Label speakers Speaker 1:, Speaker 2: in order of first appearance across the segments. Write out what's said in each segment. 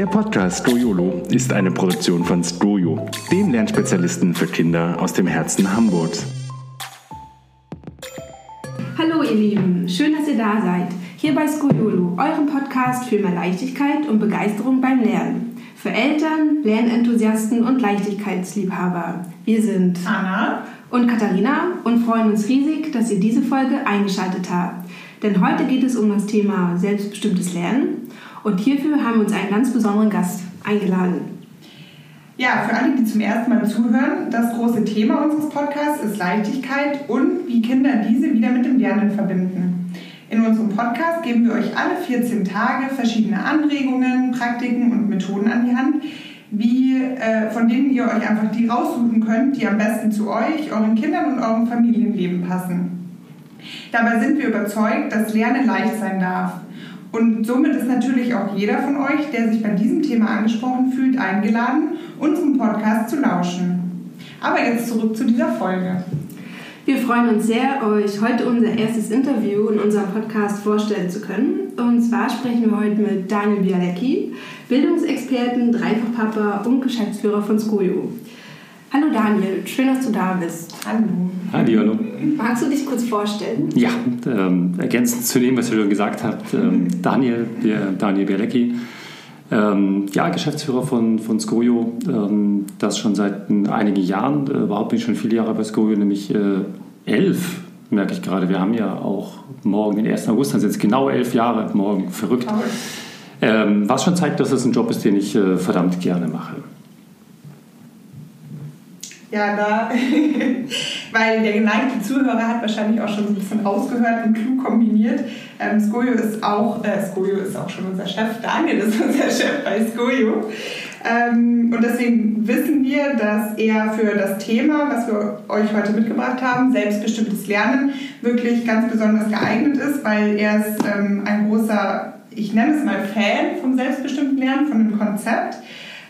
Speaker 1: Der Podcast Stroyolo ist eine Produktion von Stroyo, dem Lernspezialisten für Kinder aus dem Herzen Hamburgs.
Speaker 2: Hallo ihr Lieben, schön, dass ihr da seid. Hier bei Skoyolo, eurem Podcast für mehr Leichtigkeit und Begeisterung beim Lernen. Für Eltern, Lernenthusiasten und Leichtigkeitsliebhaber. Wir sind
Speaker 3: Anna
Speaker 2: und Katharina und freuen uns riesig, dass ihr diese Folge eingeschaltet habt. Denn heute geht es um das Thema selbstbestimmtes Lernen und hierfür haben wir uns einen ganz besonderen Gast eingeladen.
Speaker 3: Ja, für alle, die zum ersten Mal zuhören, das große Thema unseres Podcasts ist Leichtigkeit und wie Kinder diese wieder mit dem Lernen verbinden. In unserem Podcast geben wir euch alle 14 Tage verschiedene Anregungen, Praktiken und Methoden an die Hand, wie, äh, von denen ihr euch einfach die raussuchen könnt, die am besten zu euch, euren Kindern und eurem Familienleben passen. Dabei sind wir überzeugt, dass Lernen leicht sein darf. Und somit ist natürlich auch jeder von euch, der sich bei diesem Thema angesprochen fühlt, eingeladen, unserem Podcast zu lauschen. Aber jetzt zurück zu dieser Folge.
Speaker 2: Wir freuen uns sehr, euch heute unser erstes Interview in unserem Podcast vorstellen zu können. Und zwar sprechen wir heute mit Daniel Bialecki, Bildungsexperten, Dreifachpapa und Geschäftsführer von Skojo. Hallo Daniel, schön, dass du da bist.
Speaker 3: Hallo.
Speaker 4: Hallo, hallo.
Speaker 2: Magst du dich kurz vorstellen?
Speaker 4: Ja, ähm, ergänzend zu dem, was ihr schon gesagt habt, ähm, Daniel, Daniel Bielecki, ähm, ja, Geschäftsführer von, von Skojo, ähm, das schon seit einigen Jahren, äh, überhaupt bin ich schon viele Jahre bei Skojo, nämlich äh, elf, merke ich gerade. Wir haben ja auch morgen, den 1. August, dann sind es genau elf Jahre morgen, verrückt. Ähm, was schon zeigt, dass es ein Job ist, den ich äh, verdammt gerne mache.
Speaker 3: Ja, da, weil der geneigte Zuhörer hat wahrscheinlich auch schon so ein bisschen rausgehört und klug kombiniert. Ähm, Skojo ist auch, äh, Skojo ist auch schon unser Chef, Daniel ist unser Chef bei Skojo. Ähm, und deswegen wissen wir, dass er für das Thema, was wir euch heute mitgebracht haben, selbstbestimmtes Lernen, wirklich ganz besonders geeignet ist, weil er ist ähm, ein großer, ich nenne es mal Fan vom selbstbestimmten Lernen, von dem Konzept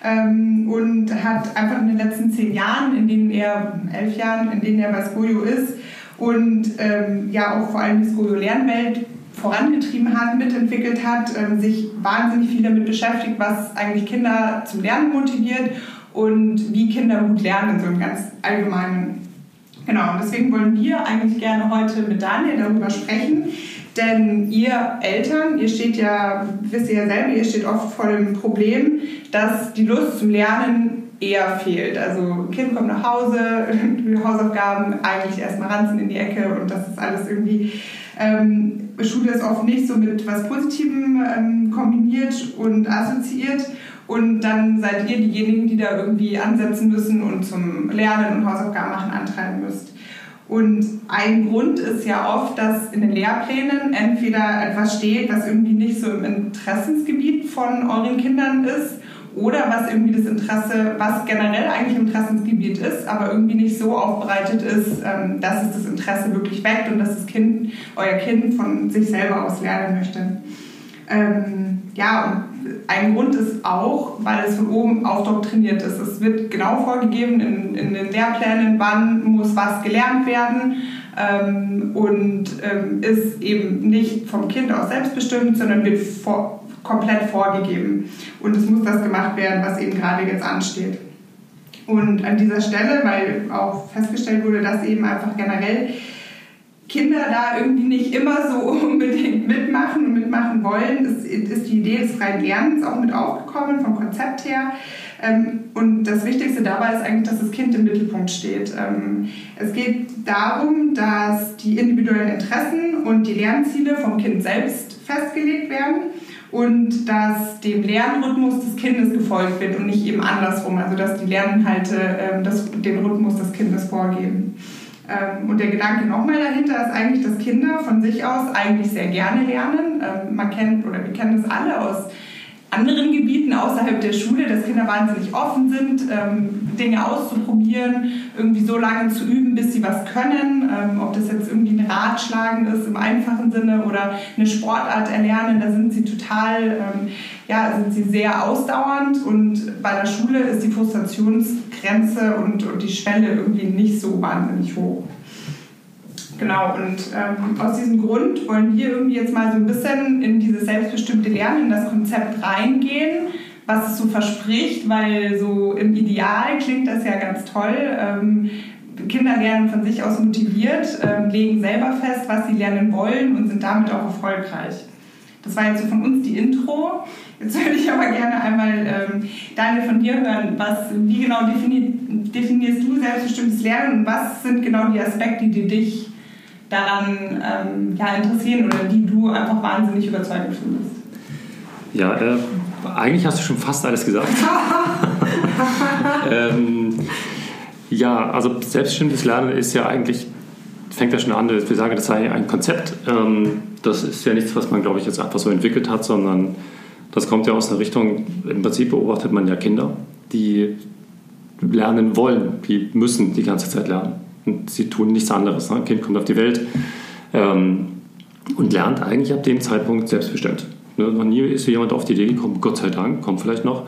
Speaker 3: und hat einfach in den letzten zehn Jahren, in denen er, elf Jahren, in denen er bei Skojo ist und ähm, ja auch vor allem die Skojo-Lernwelt vorangetrieben hat, mitentwickelt hat, ähm, sich wahnsinnig viel damit beschäftigt, was eigentlich Kinder zum Lernen motiviert und wie Kinder gut lernen, so im ganz allgemeinen. Genau, und deswegen wollen wir eigentlich gerne heute mit Daniel darüber sprechen, denn ihr Eltern, ihr steht ja, wisst ihr ja selber, ihr steht oft vor dem Problem, dass die Lust zum Lernen eher fehlt. Also Kind kommt nach Hause, Hausaufgaben eigentlich erstmal ranzen in die Ecke und das ist alles irgendwie, ähm, Schule ist oft nicht so mit was Positivem ähm, kombiniert und assoziiert. Und dann seid ihr diejenigen, die da irgendwie ansetzen müssen und zum Lernen und Hausaufgaben machen antreiben müsst. Und ein Grund ist ja oft, dass in den Lehrplänen entweder etwas steht, was irgendwie nicht so im Interessensgebiet von euren Kindern ist oder was irgendwie das Interesse, was generell eigentlich im Interessensgebiet ist, aber irgendwie nicht so aufbereitet ist, ähm, dass es das Interesse wirklich weckt und dass das Kind, euer Kind von sich selber aus lernen möchte. Ähm, ja, und ein Grund ist auch, weil es von oben aufdoktriniert ist. Es wird genau vorgegeben in, in den Lehrplänen, wann muss was gelernt werden ähm, und ähm, ist eben nicht vom Kind aus selbstbestimmt, sondern wird vor, komplett vorgegeben. Und es muss das gemacht werden, was eben gerade jetzt ansteht. Und an dieser Stelle, weil auch festgestellt wurde, dass eben einfach generell Kinder da irgendwie nicht immer so unbedingt mitmachen und mitmachen wollen, ist, ist die Idee des freien Lernens auch mit aufgekommen, vom Konzept her. Ähm, und das Wichtigste dabei ist eigentlich, dass das Kind im Mittelpunkt steht. Ähm, es geht darum, dass die individuellen Interessen und die Lernziele vom Kind selbst festgelegt werden und dass dem Lernrhythmus des Kindes gefolgt wird und nicht eben andersrum, also dass die Lerninhalte ähm, das, den Rhythmus des Kindes vorgeben. Ähm, und der Gedanke nochmal dahinter ist eigentlich, dass Kinder von sich aus eigentlich sehr gerne lernen. Ähm, man kennt oder wir kennen das alle aus anderen Gebieten außerhalb der Schule, dass Kinder wahnsinnig offen sind, ähm, Dinge auszuprobieren, irgendwie so lange zu üben, bis sie was können. ob das jetzt irgendwie ein Ratschlagen ist im einfachen Sinne oder eine Sportart erlernen, da sind sie total, ja, sind sie sehr ausdauernd und bei der Schule ist die Frustrationsgrenze und, und die Schwelle irgendwie nicht so wahnsinnig hoch. Genau, und ähm, aus diesem Grund wollen wir irgendwie jetzt mal so ein bisschen in dieses selbstbestimmte Lernen, in das Konzept reingehen, was es so verspricht, weil so im Ideal klingt das ja ganz toll. Ähm, Kinder lernen von sich aus motiviert, ähm, legen selber fest, was sie lernen wollen und sind damit auch erfolgreich. Das war jetzt so von uns die Intro. Jetzt würde ich aber gerne einmal ähm, Daniel von dir hören, was, wie genau defini definierst du selbstbestimmtes Lernen und was sind genau die Aspekte, die dich daran ähm, ja, interessieren oder die du einfach wahnsinnig überzeugend findest?
Speaker 4: Ja, äh, eigentlich hast du schon fast alles gesagt. ähm, ja, also selbstbestimmtes Lernen ist ja eigentlich, fängt ja schon an, wir sagen, das sei ein Konzept. Ähm, das ist ja nichts, was man, glaube ich, jetzt einfach so entwickelt hat, sondern das kommt ja aus einer Richtung, im Prinzip beobachtet man ja Kinder, die lernen wollen, die müssen die ganze Zeit lernen. Und sie tun nichts anderes. Ne? Ein Kind kommt auf die Welt ähm, und lernt eigentlich ab dem Zeitpunkt selbstbestimmt. Ne? Noch nie ist jemand auf die Idee gekommen, Gott sei Dank, kommt vielleicht noch,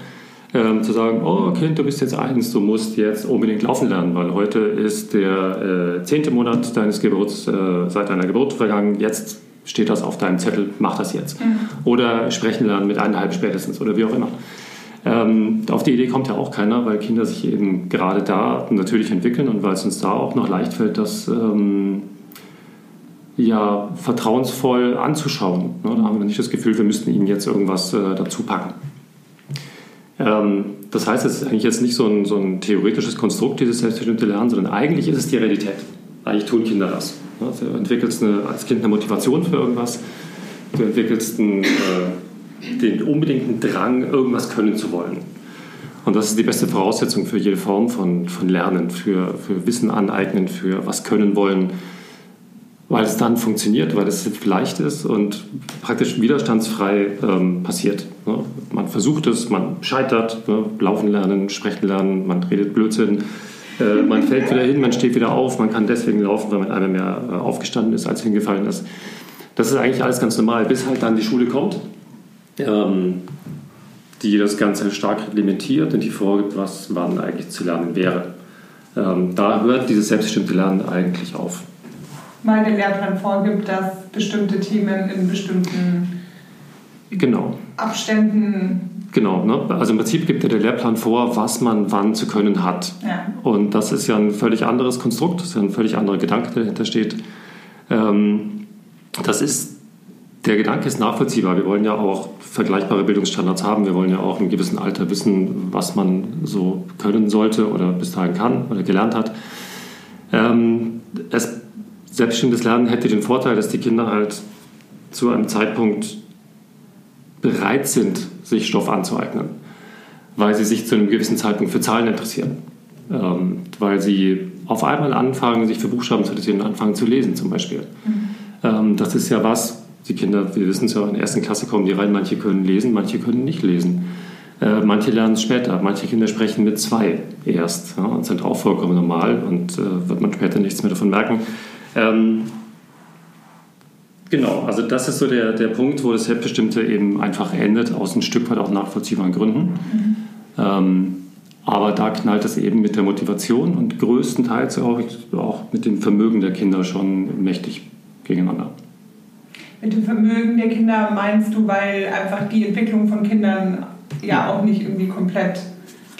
Speaker 4: ähm, zu sagen, oh Kind, du bist jetzt eins, du musst jetzt unbedingt laufen lernen, weil heute ist der äh, zehnte Monat deines Geburts, äh, seit deiner Geburt vergangen, jetzt steht das auf deinem Zettel, mach das jetzt. Mhm. Oder sprechen lernen mit eineinhalb spätestens oder wie auch immer. Ähm, auf die Idee kommt ja auch keiner, weil Kinder sich eben gerade da natürlich entwickeln und weil es uns da auch noch leicht fällt, das ähm, ja, vertrauensvoll anzuschauen. Ne? Da haben wir nicht das Gefühl, wir müssten ihnen jetzt irgendwas äh, dazu packen. Ähm, das heißt, es ist eigentlich jetzt nicht so ein, so ein theoretisches Konstrukt, dieses selbstbestimmte Lernen, sondern eigentlich ist es die Realität. Eigentlich tun Kinder das. Ne? Du entwickelst eine, als Kind eine Motivation für irgendwas, du entwickelst einen, äh, den unbedingten Drang, irgendwas können zu wollen. Und das ist die beste Voraussetzung für jede Form von, von Lernen, für, für Wissen aneignen, für was können wollen, weil es dann funktioniert, weil es leicht ist und praktisch widerstandsfrei ähm, passiert. Ne? Man versucht es, man scheitert, ne? laufen lernen, sprechen lernen, man redet Blödsinn, äh, man fällt wieder hin, man steht wieder auf, man kann deswegen laufen, weil man einmal mehr äh, aufgestanden ist, als hingefallen ist. Das ist eigentlich alles ganz normal, bis halt dann die Schule kommt, ähm, die das Ganze stark reglementiert und die vorgibt, was wann eigentlich zu lernen wäre. Ähm, da hört dieses selbstbestimmte Lernen eigentlich auf
Speaker 3: weil der Lehrplan vorgibt, dass bestimmte Themen in bestimmten
Speaker 4: genau.
Speaker 3: Abständen.
Speaker 4: Genau, ne? also im Prinzip gibt ja der Lehrplan vor, was man wann zu können hat. Ja. Und das ist ja ein völlig anderes Konstrukt, das ist ja ein völlig anderer Gedanke, der dahinter steht. Ähm, das ist, der Gedanke ist nachvollziehbar. Wir wollen ja auch vergleichbare Bildungsstandards haben. Wir wollen ja auch im gewissen Alter wissen, was man so können sollte oder bis dahin kann oder gelernt hat. Ähm, es selbstständiges Lernen hätte den Vorteil, dass die Kinder halt zu einem Zeitpunkt bereit sind, sich Stoff anzueignen, weil sie sich zu einem gewissen Zeitpunkt für Zahlen interessieren, ähm, weil sie auf einmal anfangen, sich für Buchstaben zu interessieren und anfangen zu lesen zum Beispiel. Mhm. Ähm, das ist ja was, die Kinder, wir wissen es ja, in der ersten Klasse kommen die rein, manche können lesen, manche können nicht lesen. Äh, manche lernen es später, manche Kinder sprechen mit zwei erst ja, und sind auch vollkommen normal und äh, wird man später nichts mehr davon merken. Ähm, genau, also das ist so der, der Punkt, wo das Selbstbestimmte eben einfach endet, aus ein Stück weit auch nachvollziehbaren Gründen. Mhm. Ähm, aber da knallt es eben mit der Motivation und größtenteils auch, auch mit dem Vermögen der Kinder schon mächtig gegeneinander.
Speaker 3: Mit dem Vermögen der Kinder meinst du, weil einfach die Entwicklung von Kindern ja auch nicht irgendwie komplett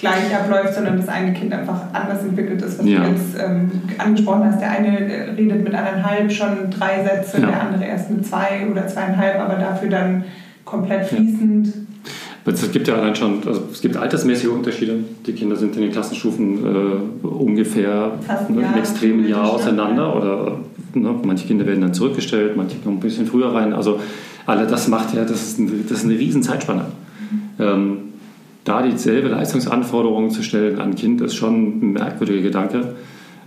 Speaker 3: gleich abläuft, sondern das eine Kind einfach anders entwickelt ist, was ja. du jetzt ähm, angesprochen hast. Der eine äh, redet mit anderthalb schon drei Sätze, ja. der andere erst mit zwei oder zweieinhalb, aber dafür dann komplett fließend. Ja.
Speaker 4: Es gibt ja allein schon, also es gibt altersmäßige Unterschiede. Die Kinder sind in den Klassenstufen äh, ungefähr ein ne, extremen Jahr auseinander oder ne, manche Kinder werden dann zurückgestellt, manche kommen ein bisschen früher rein. Also alle das macht ja, das ist, ein, das ist eine riesen Zeitspanne. Mhm. Ähm, da dieselbe Leistungsanforderungen zu stellen an ein Kind, ist schon ein merkwürdiger Gedanke.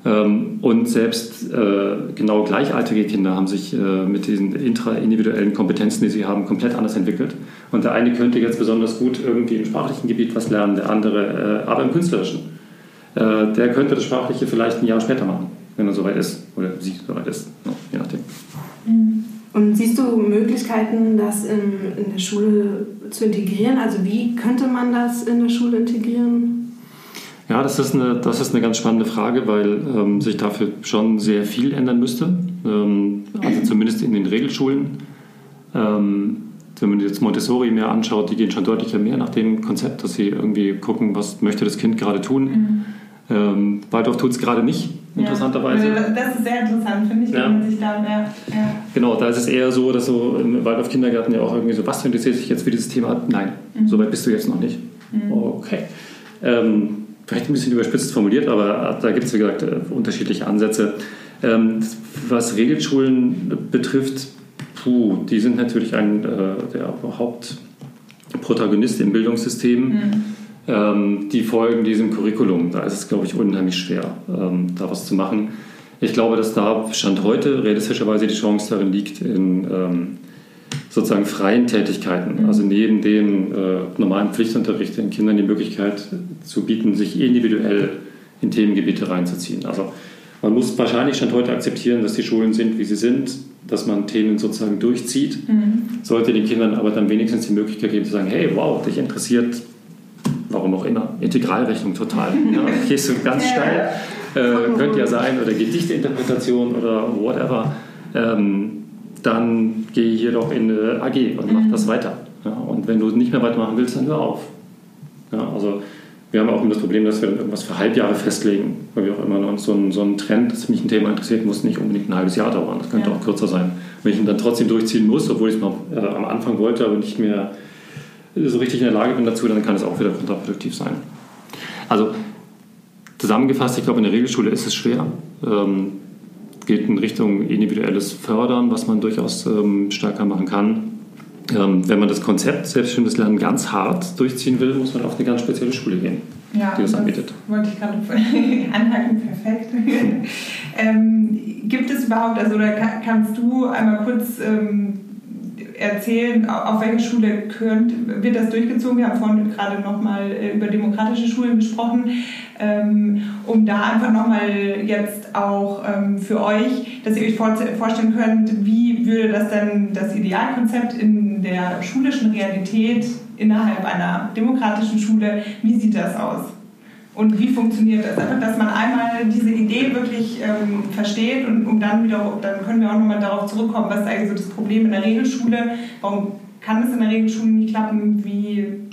Speaker 4: Ähm, und selbst äh, genau gleichaltrige Kinder haben sich äh, mit diesen intraindividuellen Kompetenzen, die sie haben, komplett anders entwickelt. Und der eine könnte jetzt besonders gut irgendwie im sprachlichen Gebiet was lernen, der andere äh, aber im künstlerischen. Der könnte das Sprachliche vielleicht ein Jahr später machen, wenn er soweit ist oder sie soweit ist, je nachdem.
Speaker 2: Und siehst du Möglichkeiten, das in, in der Schule zu integrieren? Also wie könnte man das in der Schule integrieren?
Speaker 4: Ja, das ist eine, das ist eine ganz spannende Frage, weil ähm, sich dafür schon sehr viel ändern müsste. Ähm, also zumindest in den Regelschulen. Ähm, wenn man jetzt Montessori mehr anschaut, die gehen schon deutlich mehr nach dem Konzept, dass sie irgendwie gucken, was möchte das Kind gerade tun. Mhm. Ähm, Waldorf tut es gerade nicht, interessanterweise.
Speaker 3: Ja, das ist sehr interessant, finde ich, ja. wenn man sich da mehr. Ja.
Speaker 4: Genau, da ist es eher so, dass so im Waldorf Kindergarten ja auch irgendwie so, was interessiert sich jetzt für dieses Thema? Nein, mhm. so weit bist du jetzt noch nicht. Mhm. Okay. Ähm, vielleicht ein bisschen überspitzt formuliert, aber da gibt es, wie gesagt, äh, unterschiedliche Ansätze. Ähm, was Regelschulen betrifft, puh, die sind natürlich ein, äh, der Hauptprotagonist im Bildungssystem. Mhm. Ähm, die folgen diesem Curriculum. Da ist es, glaube ich, unheimlich schwer, ähm, da was zu machen. Ich glaube, dass da Stand heute realistischerweise die Chance darin liegt, in ähm, sozusagen freien Tätigkeiten, mhm. also neben dem äh, normalen Pflichtunterricht den Kindern die Möglichkeit zu bieten, sich individuell in Themengebiete reinzuziehen. Also man muss wahrscheinlich Stand heute akzeptieren, dass die Schulen sind, wie sie sind, dass man Themen sozusagen durchzieht. Mhm. Sollte den Kindern aber dann wenigstens die Möglichkeit geben zu sagen, hey, wow, dich interessiert, warum auch immer, Integralrechnung total. Ja, gehst du ganz steil, äh, könnte ja sein, oder Gedichteinterpretation oder whatever. Ähm, dann gehe hier doch in eine AG und mach mhm. das weiter. Ja, und wenn du nicht mehr weitermachen willst, dann hör auf. Ja, also wir haben auch immer das Problem, dass wir dann irgendwas für Halbjahre festlegen, weil wir auch immer noch so einen, so einen Trend, dass mich ein Thema interessiert, muss nicht unbedingt ein halbes Jahr dauern. Das könnte ja. auch kürzer sein. Wenn ich ihn dann trotzdem durchziehen muss, obwohl ich es noch äh, am Anfang wollte, aber nicht mehr so richtig in der Lage bin dazu, dann kann es auch wieder kontraproduktiv sein. Also zusammengefasst, ich glaube, in der Regelschule ist es schwer. Ähm, geht in Richtung individuelles Fördern, was man durchaus ähm, stärker machen kann. Ähm, wenn man das Konzept selbstständiges Lernen ganz hart durchziehen will, muss man auf eine ganz spezielle Schule gehen,
Speaker 3: ja, die das, das anbietet. Wollte ich gerade anhaken, perfekt. ähm, gibt es überhaupt, also oder kannst du einmal kurz ähm, erzählen, auf welche Schule könnt, wird das durchgezogen? Wir haben vorhin gerade nochmal äh, über demokratische Schulen gesprochen, ähm, um da einfach nochmal jetzt auch ähm, für euch, dass ihr euch vorstellen könnt, wie würde das denn das Idealkonzept in der schulischen Realität innerhalb einer demokratischen Schule, wie sieht das aus? Und wie funktioniert das? Einfach, dass man einmal diese Idee wirklich ähm, versteht und um dann wieder, dann können wir auch nochmal darauf zurückkommen, was ist eigentlich so das Problem in der Regelschule? Warum kann es in der Regelschule nicht klappen? Wie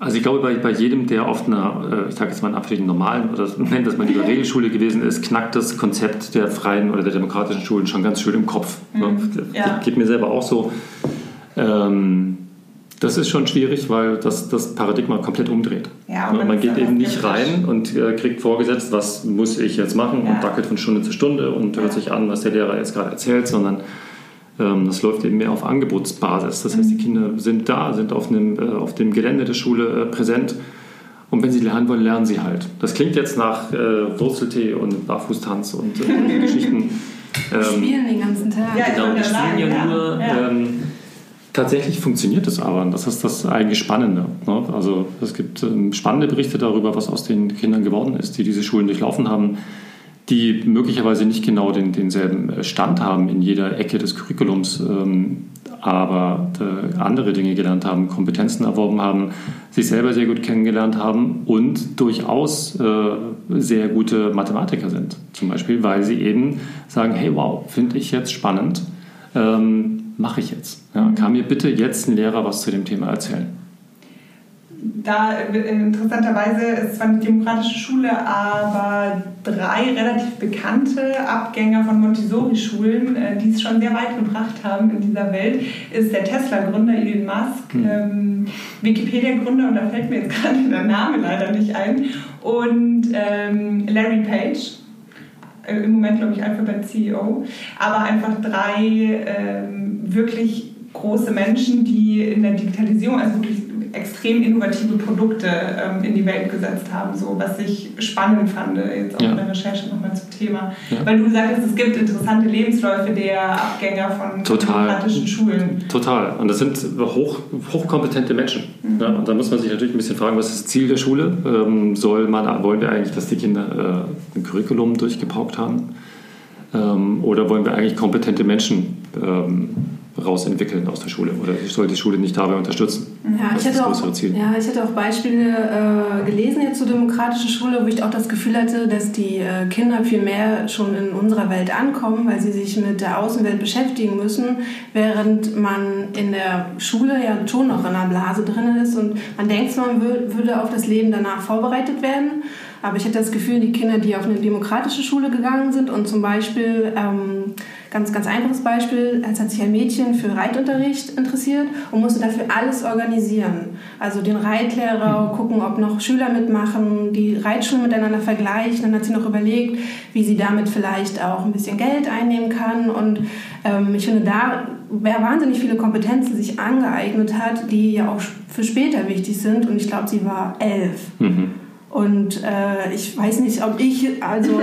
Speaker 4: also ich glaube, bei, bei jedem, der auf einer, äh, ich sage jetzt mal in Abstrichen normalen oder nennt das mal lieber Regelschule gewesen ist, knackt das Konzept der freien oder der demokratischen Schulen schon ganz schön im Kopf. Mhm. Ja. Das geht mir selber auch so. Ähm, das ist schon schwierig, weil das das Paradigma komplett umdreht. Ja, man, man geht eben nicht rein und äh, kriegt vorgesetzt, was muss ich jetzt machen ja. und dackelt von Stunde zu Stunde und hört sich an, was der Lehrer jetzt gerade erzählt, sondern ähm, das läuft eben mehr auf Angebotsbasis. Das heißt, die mhm. Kinder sind da, sind auf, einem, äh, auf dem Gelände der Schule äh, präsent und wenn sie lernen wollen, lernen sie halt. Das klingt jetzt nach äh, Wurzeltee und Barfußtanz und äh, Geschichten.
Speaker 2: Ähm, spielen den ganzen Tag.
Speaker 4: Ja, genau, die spielen ja nur. Ja. Ähm, Tatsächlich funktioniert es aber. Das ist das eigentlich Spannende. Ne? Also es gibt ähm, spannende Berichte darüber, was aus den Kindern geworden ist, die diese Schulen durchlaufen haben, die möglicherweise nicht genau den, denselben äh, Stand haben in jeder Ecke des Curriculums, ähm, aber äh, andere Dinge gelernt haben, Kompetenzen erworben haben, sich selber sehr gut kennengelernt haben und durchaus äh, sehr gute Mathematiker sind. Zum Beispiel, weil sie eben sagen, hey wow, finde ich jetzt spannend. Ähm, mache ich jetzt? Ja, kann mir bitte jetzt ein Lehrer was zu dem Thema erzählen?
Speaker 3: Da äh, interessanterweise ist zwar eine demokratische Schule, aber drei relativ bekannte Abgänger von Montessori-Schulen, äh, die es schon sehr weit gebracht haben in dieser Welt, ist der Tesla-Gründer Elon Musk, mhm. ähm, Wikipedia-Gründer, und da fällt mir jetzt gerade der Name leider nicht ein, und ähm, Larry Page äh, im Moment glaube ich Alphabet CEO, aber einfach drei ähm, wirklich große Menschen, die in der Digitalisierung, also wirklich extrem innovative Produkte ähm, in die Welt gesetzt haben, so was ich spannend fand, jetzt auch ja. in der Recherche nochmal zum Thema. Ja. Weil du sagtest, es gibt interessante Lebensläufe der Abgänger von Total. demokratischen Schulen.
Speaker 4: Total. Und das sind hoch, hochkompetente Menschen. Mhm. Ja, und da muss man sich natürlich ein bisschen fragen, was ist das Ziel der Schule? Ähm, soll man, wollen wir eigentlich, dass die Kinder äh, ein Curriculum durchgepaukt haben? Ähm, oder wollen wir eigentlich kompetente Menschen ähm, rausentwickeln aus der Schule oder soll die Schule nicht dabei unterstützen?
Speaker 2: Ja, ich hatte,
Speaker 4: größere
Speaker 2: auch,
Speaker 4: Ziel.
Speaker 2: ja, ich hatte auch Beispiele äh, gelesen jetzt zur demokratischen Schule, wo ich auch das Gefühl hatte, dass die äh, Kinder viel mehr schon in unserer Welt ankommen, weil sie sich mit der Außenwelt beschäftigen müssen, während man in der Schule ja schon noch in einer Blase drin ist und man denkt, man wür würde auf das Leben danach vorbereitet werden. Aber ich hatte das Gefühl, die Kinder, die auf eine demokratische Schule gegangen sind und zum Beispiel, ähm, ganz, ganz einfaches Beispiel, als hat sich ein Mädchen für Reitunterricht interessiert und musste dafür alles organisieren. Also den Reitlehrer, gucken, ob noch Schüler mitmachen, die Reitschulen miteinander vergleichen. Dann hat sie noch überlegt, wie sie damit vielleicht auch ein bisschen Geld einnehmen kann. Und ähm, ich finde, da wer wahnsinnig viele Kompetenzen sich angeeignet hat, die ja auch für später wichtig sind. Und ich glaube, sie war elf.
Speaker 4: Mhm.
Speaker 2: Und äh, ich weiß nicht, ob ich, also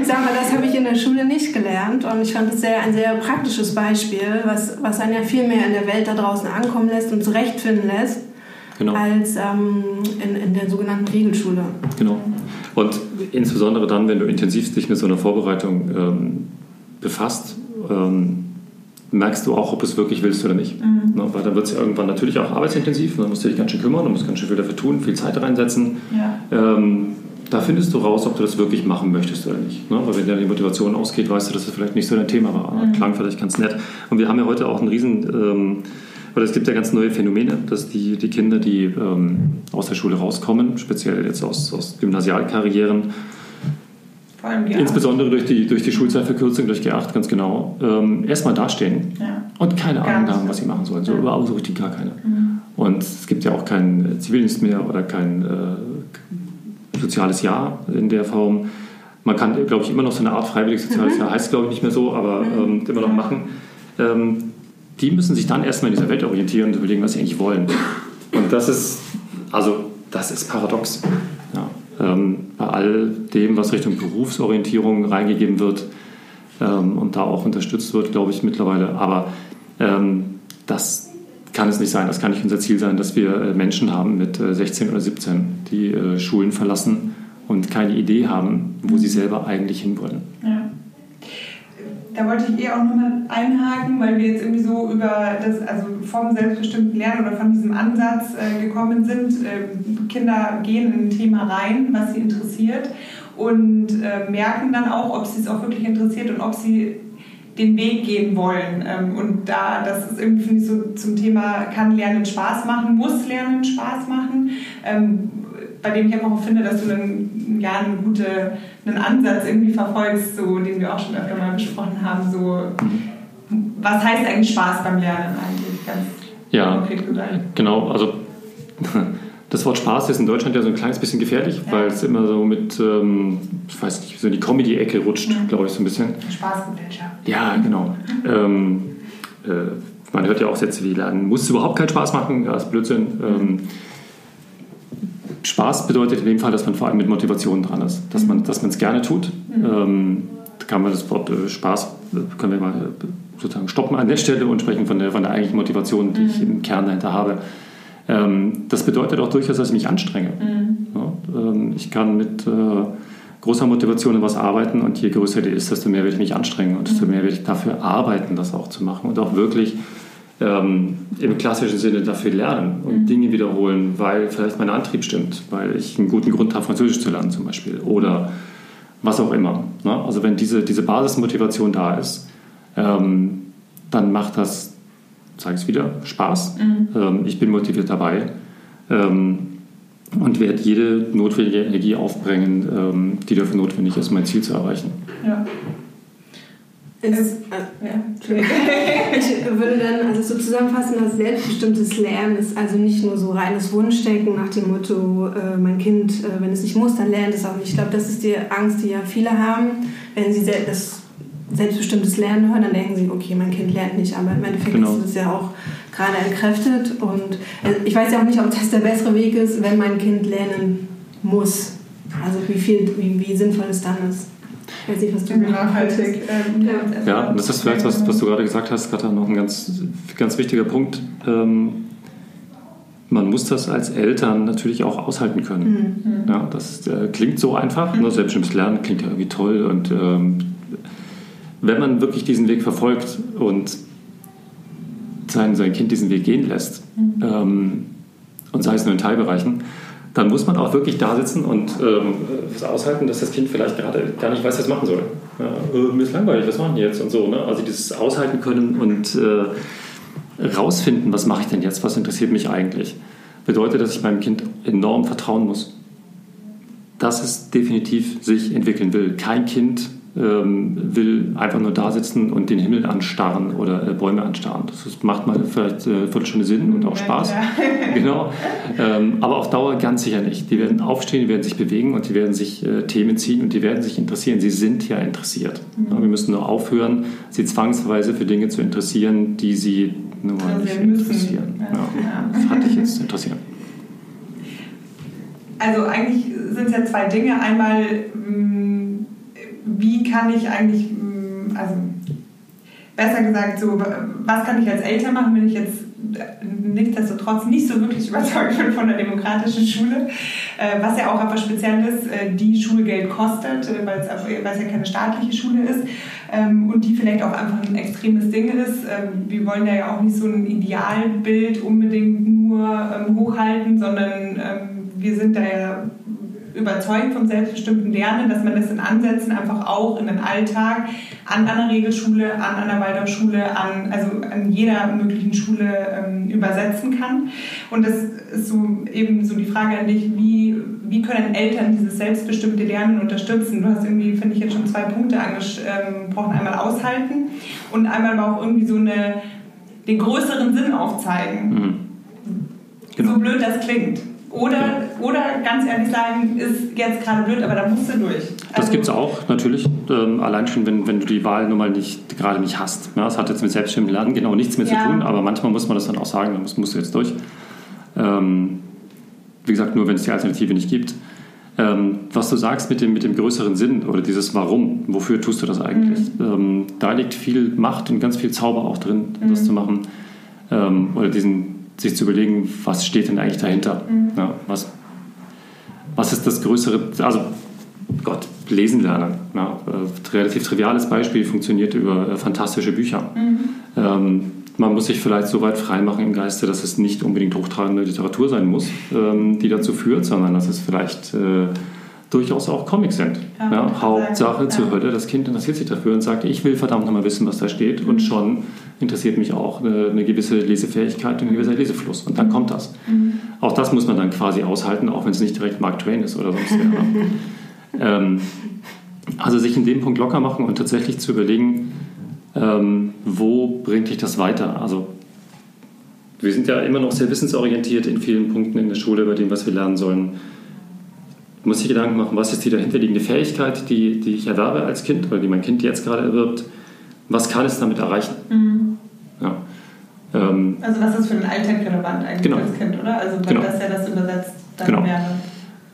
Speaker 2: ich sag mal, das habe ich in der Schule nicht gelernt. Und ich fand es sehr, ein sehr praktisches Beispiel, was, was einen ja viel mehr in der Welt da draußen ankommen lässt und zurechtfinden lässt,
Speaker 4: Genau.
Speaker 2: als ähm, in, in der sogenannten Regelschule.
Speaker 4: Genau. Und insbesondere dann, wenn du intensiv dich mit so einer Vorbereitung ähm, befasst, ähm, merkst du auch, ob du es wirklich willst oder nicht.
Speaker 3: Mhm.
Speaker 4: Ne, weil dann wird es ja irgendwann natürlich auch arbeitsintensiv, und dann musst du dich ganz schön kümmern, du musst ganz schön viel dafür tun, viel Zeit reinsetzen.
Speaker 3: Ja.
Speaker 4: Ähm, da findest du raus, ob du das wirklich machen möchtest oder nicht. Ne? Weil wenn dir die Motivation ausgeht, weißt du, dass es vielleicht nicht so dein Thema war.
Speaker 3: Mhm.
Speaker 4: Klang vielleicht ganz nett. Und wir haben ja heute auch einen riesen, ähm, oder es gibt ja ganz neue Phänomene, dass die, die Kinder, die ähm, aus der Schule rauskommen, speziell jetzt aus, aus Gymnasialkarrieren,
Speaker 3: Vor allem die
Speaker 4: insbesondere durch die, durch die Schulzeitverkürzung, durch G8 ganz genau, ähm, erstmal dastehen
Speaker 3: Ja.
Speaker 4: und keine
Speaker 3: Gar
Speaker 4: Ahnung haben, was sie machen sollen. So
Speaker 3: Ja.
Speaker 4: überhaupt so richtig gar keine.
Speaker 3: Mhm.
Speaker 4: Und es gibt ja auch keinen Zivildienst mehr oder kein äh, soziales Jahr in der Form. Man kann, glaube ich, immer noch so eine Art freiwilliges soziales Jahr, heißt glaube ich nicht mehr so, aber ähm, immer noch machen. Ähm, die müssen sich dann erstmal in dieser Welt orientieren und überlegen, was sie eigentlich wollen. Und das ist, also, das ist paradox. Ja. Ähm, bei all dem, was Richtung Berufsorientierung reingegeben wird ähm, und da auch unterstützt wird, glaube ich mittlerweile. Aber ähm, das kann es nicht sein. Das kann nicht unser Ziel sein, dass wir äh, Menschen haben mit äh, 16 oder 17, die äh, Schulen verlassen und keine Idee haben, wo sie selber eigentlich hinwollen.
Speaker 3: Ja. Da wollte ich eh auch nochmal einhaken, weil wir jetzt irgendwie so über das, also vom selbstbestimmten Lernen oder von diesem Ansatz äh, gekommen sind. Ähm, Kinder gehen in ein Thema rein, was sie interessiert und äh, merken dann auch, ob sie es auch wirklich interessiert und ob sie den Weg gehen wollen. Ähm, und da, das ist irgendwie, finde ich, so zum Thema, kann Lernen Spaß machen, muss Lernen Spaß machen. Ähm, bei dem ich einfach auch finde, dass du einen, ja, eine gute, einen Ansatz irgendwie verfolgst, so, den wir auch schon öfter mal besprochen haben. So, was heißt eigentlich Spaß beim Lernen eigentlich? Ganz
Speaker 4: Ja,
Speaker 3: konkret gesagt.
Speaker 4: genau. Also das Wort Spaß ist in Deutschland ja so ein kleines bisschen gefährlich,
Speaker 3: Ja.
Speaker 4: weil es immer so mit, ähm, ich weiß nicht, so in die Comedy-Ecke rutscht,
Speaker 3: Mhm.
Speaker 4: glaube ich, so ein bisschen.
Speaker 3: Spaßgesellschaft.
Speaker 4: Ja, genau. Ähm, äh, man hört ja auch Sätze wie Lernen muss überhaupt keinen Spaß machen, ja, ist Blödsinn. Ähm, Spaß bedeutet in dem Fall, dass man vor allem mit Motivation dran ist, dass man es gerne tut. Ähm, da kann man das Wort äh, Spaß, äh, können wir mal äh, sozusagen stoppen an der Stelle und sprechen von der, von der eigentlichen Motivation, die ich im Kern dahinter habe. Ähm, das bedeutet auch durchaus, dass ich mich anstrenge. Ja, ähm, ich kann mit äh, großer Motivation in was arbeiten und je größer die ist, desto mehr werde ich mich anstrengen und desto mehr werde ich dafür arbeiten, das auch zu machen und auch wirklich ähm, im klassischen Sinne dafür lernen und Dinge wiederholen, weil vielleicht mein Antrieb stimmt, weil ich einen guten Grund habe, Französisch zu lernen zum Beispiel oder was auch immer. Ne? Also wenn diese, diese Basismotivation da ist, ähm, dann macht das, sage ich es wieder, Spaß. Ähm, ich bin motiviert dabei ähm, und werde jede notwendige Energie aufbringen, ähm, die dafür notwendig ist, mein Ziel zu erreichen.
Speaker 3: Ja.
Speaker 2: Ist,
Speaker 3: Ja.
Speaker 2: Ich würde dann also so zusammenfassen, dass selbstbestimmtes Lernen ist also nicht nur so reines Wunschdenken nach dem Motto, äh, mein Kind, äh, wenn es nicht muss, dann lernt es auch nicht. Ich glaube, das ist die Angst, die ja viele haben. Wenn sie sel das selbstbestimmtes Lernen hören, dann denken sie, okay, mein Kind lernt nicht. Aber im Endeffekt
Speaker 4: Genau.
Speaker 2: ist es ja auch gerade entkräftet. Und äh, ich weiß ja auch nicht, ob das der bessere Weg ist, wenn mein Kind lernen muss. Also wie, viel, wie, wie sinnvoll es dann ist. Weiß nicht, was du
Speaker 3: nachhaltig. Ähm,
Speaker 2: Ja.
Speaker 4: Ja, und das ist vielleicht, was, was du gerade gesagt hast, gerade noch ein ganz, ganz wichtiger Punkt. Ähm, man muss das als Eltern natürlich auch aushalten können. Ja, das äh, klingt so einfach, ne? selbstbestimmtes Lernen klingt ja irgendwie toll und ähm, wenn man wirklich diesen Weg verfolgt und sein, sein Kind diesen Weg gehen lässt, mhm. ähm, und sei es nur in Teilbereichen, dann muss man auch wirklich da sitzen und ähm, aushalten, dass das Kind vielleicht gerade gar nicht weiß, was es machen soll. Ja, äh, mir ist langweilig, was machen die jetzt und so. Ne? Also dieses Aushalten können und äh, rausfinden, was mache ich denn jetzt, was interessiert mich eigentlich, bedeutet, dass ich meinem Kind enorm vertrauen muss. Dass es definitiv sich entwickeln will. Kein Kind will einfach nur da sitzen und den Himmel anstarren oder äh, Bäume anstarren. Das macht mal vielleicht äh, Viertelstunde Sinn und auch Spaß. Ja. genau. Ähm, aber auf Dauer ganz sicher nicht. Die werden aufstehen, die werden sich bewegen und die werden sich äh, Themen ziehen und die werden sich interessieren. Sie sind ja interessiert. Mhm. wir müssen nur aufhören, sie zwangsweise für Dinge zu interessieren, die sie nur also nicht interessieren. Ja. Ja. Das hat dich jetzt interessieren.
Speaker 3: Also eigentlich sind es ja zwei Dinge. Einmal mm, wie kann ich eigentlich, mm, also besser gesagt, so, was kann ich als Eltern machen, wenn ich jetzt nichtsdestotrotz nicht so wirklich überzeugt bin von der demokratischen Schule, äh, was ja auch aber speziell ist, äh, die Schulgeld kostet, äh, weil es ja keine staatliche Schule ist ähm, und die vielleicht auch einfach ein extremes Ding ist. Ähm, wir wollen ja auch nicht so ein Idealbild unbedingt nur ähm, hochhalten, sondern wir sind da ja überzeugt vom selbstbestimmten Lernen, dass man das in Ansätzen einfach auch in den Alltag an einer Regelschule, an einer Waldorfschule, an, also an jeder möglichen Schule ähm, übersetzen kann. Und das ist so eben so die Frage an dich, wie, wie können Eltern dieses selbstbestimmte Lernen unterstützen? Du hast irgendwie, finde ich, jetzt schon zwei Punkte angesprochen. Einmal aushalten und einmal aber auch irgendwie so eine, den größeren Sinn aufzeigen. Mhm. Genau. So blöd das klingt. Oder, oder ganz ehrlich sagen, ist jetzt gerade blöd, aber da musst du durch. Also
Speaker 4: das gibt es auch, natürlich. Ähm, allein schon, wenn, wenn du die Wahl nun mal nicht, gerade nicht hast. Ja, das hat jetzt mit selbstständigem Lernen genau nichts mehr ja. zu tun, aber manchmal muss man das dann auch sagen, dann musst, musst du jetzt durch. Ähm, wie gesagt, nur wenn es die Alternative nicht gibt. Ähm, was du sagst mit dem, mit dem größeren Sinn oder dieses Warum, wofür tust du das eigentlich? Mhm. Ähm, da liegt viel Macht und ganz viel Zauber auch drin, mhm. das zu machen. Ähm, oder diesen sich zu überlegen, was steht denn eigentlich dahinter? Mhm. Ja, was, was ist das größere, also Gott, lesen lernen. Ja, äh, relativ triviales Beispiel funktioniert über äh, fantastische Bücher. Mhm. Ähm, man muss sich vielleicht so weit freimachen im Geiste, dass es nicht unbedingt hochtragende Literatur sein muss, ähm, die dazu führt, sondern dass es vielleicht äh, durchaus auch Comics sind. Ja, ja, Hauptsache ja. zur Hölle, das Kind interessiert sich dafür und sagt, ich will verdammt nochmal wissen, was da steht mhm. und schon interessiert mich auch eine, eine, gewisse Lesefähigkeit und ein gewisser Lesefluss und dann mhm. kommt das. Mhm. Auch das muss man dann quasi aushalten, auch wenn es nicht direkt Mark Twain ist oder sonst wer. ähm, also sich in dem Punkt locker machen und tatsächlich zu überlegen, ähm, wo bringt dich das weiter? Also wir sind ja immer noch sehr wissensorientiert in vielen Punkten in der Schule bei dem, was wir lernen sollen muss sich Gedanken machen, was ist die dahinterliegende Fähigkeit, die, die ich erwerbe als Kind oder die mein Kind jetzt gerade erwirbt. Was kann es damit erreichen? Mhm.
Speaker 3: Ja. Ähm, also was ist für den Alltag relevant eigentlich genau. für das Kind, oder? Also wenn genau. das ja das übersetzt, dann genau. wäre...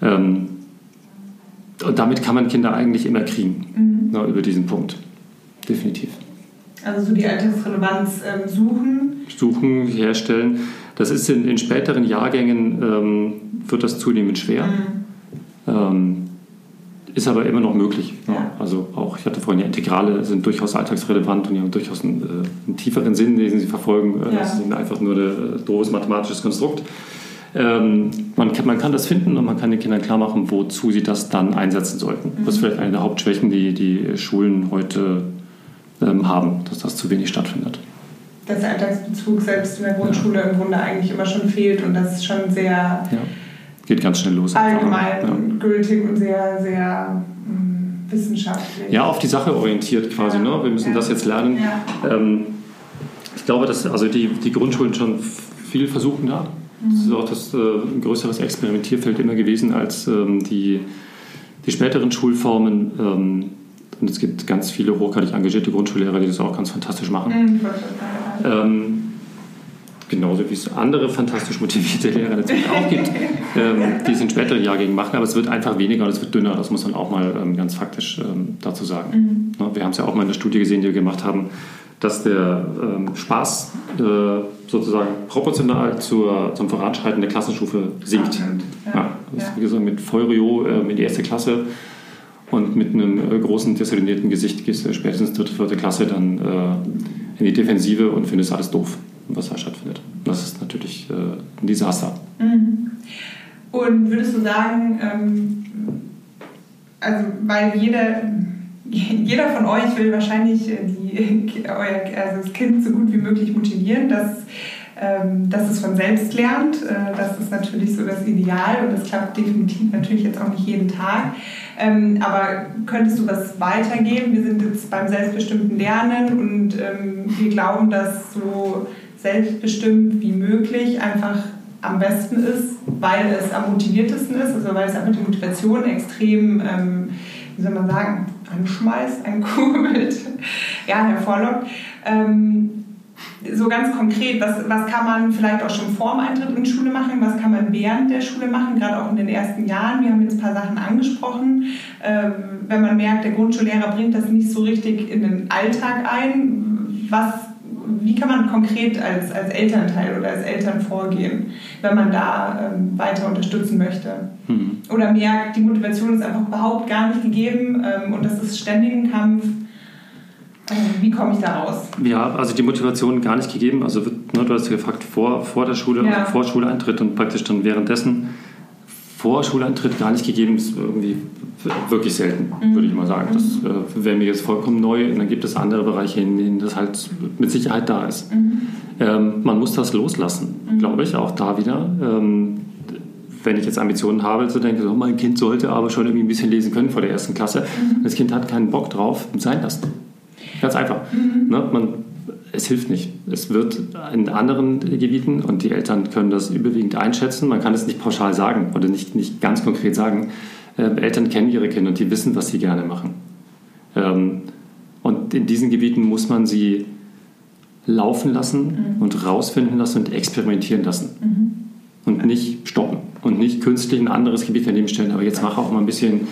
Speaker 4: Ähm, und damit kann man Kinder eigentlich immer kriegen, mhm. na, über diesen Punkt. Definitiv.
Speaker 3: Also so die Alltagsrelevanz ähm, suchen.
Speaker 4: Suchen, herstellen. Das ist in, in späteren Jahrgängen, ähm, wird das zunehmend schwer. Mhm ähm, ist aber immer noch möglich. Ja. Also auch, ich hatte vorhin ja, Integrale sind durchaus alltagsrelevant und die haben durchaus einen, äh, einen tieferen Sinn, den sie verfolgen. Äh, ja. Das ist einfach nur ein äh, doofes mathematisches Konstrukt. Ähm, man, kann, man kann das finden und man kann den Kindern klar machen, wozu sie das dann einsetzen sollten. Mhm. Das ist vielleicht eine der Hauptschwächen, die die Schulen heute ähm, haben, dass das zu wenig stattfindet.
Speaker 3: Dass der Alltagsbezug selbst in der Grundschule ja. im Grunde eigentlich immer schon fehlt und das ist schon sehr... Ja
Speaker 4: Geht ganz schnell los.
Speaker 3: Allgemein gültig und sehr, sehr mh, wissenschaftlich.
Speaker 4: Ja, auf die Sache orientiert quasi. Ne? Wir müssen das jetzt lernen. Ähm, ich glaube, dass also die, die Grundschulen schon viel versuchen da. Mhm. Das ist auch das, äh, ein größeres Experimentierfeld immer gewesen als ähm, die, die späteren Schulformen. Ähm, und es gibt ganz viele hochgradig engagierte Grundschullehrer, die das auch ganz fantastisch machen. Mhm, genauso wie es andere fantastisch motivierte Lehrer natürlich auch gibt, ähm, die es in späteren Jahrgängen machen, aber es wird einfach weniger und es wird dünner, das muss man auch mal ähm, ganz faktisch ähm, dazu sagen. Mhm. Wir haben es ja auch mal in der Studie gesehen, die wir gemacht haben, dass der ähm, Spaß äh, sozusagen proportional zur, zum Voranschreiten der Klassenstufe sinkt. Ja. Ja, ja. Wie gesagt, mit Feurio äh, in die erste Klasse und mit einem äh, großen desillusionierten Gesicht gehst du spätestens dritte, vierte Klasse dann äh, in die Defensive und findest alles doof. Was da stattfindet. Das ist natürlich äh, ein Desaster.
Speaker 3: Mhm. Und würdest du sagen, ähm, also weil jeder, jeder von euch will wahrscheinlich die, euer, also das Kind so gut wie möglich motivieren, dass, ähm, dass es von selbst lernt. Äh, das ist natürlich so das Ideal und das klappt definitiv natürlich jetzt auch nicht jeden Tag. Ähm, aber könntest du was weitergeben? Wir sind jetzt beim selbstbestimmten Lernen und ähm, wir glauben, dass so selbstbestimmt wie möglich einfach am besten ist, weil es am motiviertesten ist, also weil es einfach die Motivation extrem, ähm, wie soll man sagen, anschmeißt, ankurbelt, ja, hervorlockt. Ähm, so ganz konkret, was, was kann man vielleicht auch schon vor dem Eintritt in die Schule machen, was kann man während der Schule machen, gerade auch in den ersten Jahren. Wir haben jetzt ein paar Sachen angesprochen. Ähm, wenn man merkt, der Grundschullehrer bringt das nicht so richtig in den Alltag ein, was wie kann man konkret als, als Elternteil oder als Eltern vorgehen, wenn man da ähm, weiter unterstützen möchte? Mhm. Oder merkt, die Motivation ist einfach überhaupt gar nicht gegeben ähm, und das ist ständig ein Kampf. Ähm, wie komme ich da raus?
Speaker 4: Ja, also die Motivation gar nicht gegeben. Also ne, du hast gefragt vor, vor der Schule, ja. vor Schuleintritt und praktisch dann währenddessen vor Schuleintritt gar nicht gegeben ist irgendwie wirklich selten, mhm. würde ich mal sagen. Das äh, wäre mir jetzt vollkommen neu. Und dann gibt es andere Bereiche, in denen das halt mit Sicherheit da ist. Mhm. Ähm, man muss das loslassen, mhm. glaube ich, auch da wieder. Ähm, wenn ich jetzt Ambitionen habe, zu denken, so, mein Kind sollte aber schon irgendwie ein bisschen lesen können vor der ersten Klasse. Mhm. Das Kind hat keinen Bock drauf, sein lassen. Ganz einfach. Mhm. Ne? Man es hilft nicht. Es wird in anderen Gebieten und die Eltern können das überwiegend einschätzen. Man kann es nicht pauschal sagen oder nicht, nicht ganz konkret sagen. Ähm, Eltern kennen ihre Kinder und die wissen, was sie gerne machen. Ähm, und in diesen Gebieten muss man sie laufen lassen mhm. und rausfinden lassen und experimentieren lassen. Mhm. Und nicht stoppen und nicht künstlich ein anderes Gebiet daneben stellen. Aber jetzt mach auch mal ein bisschen,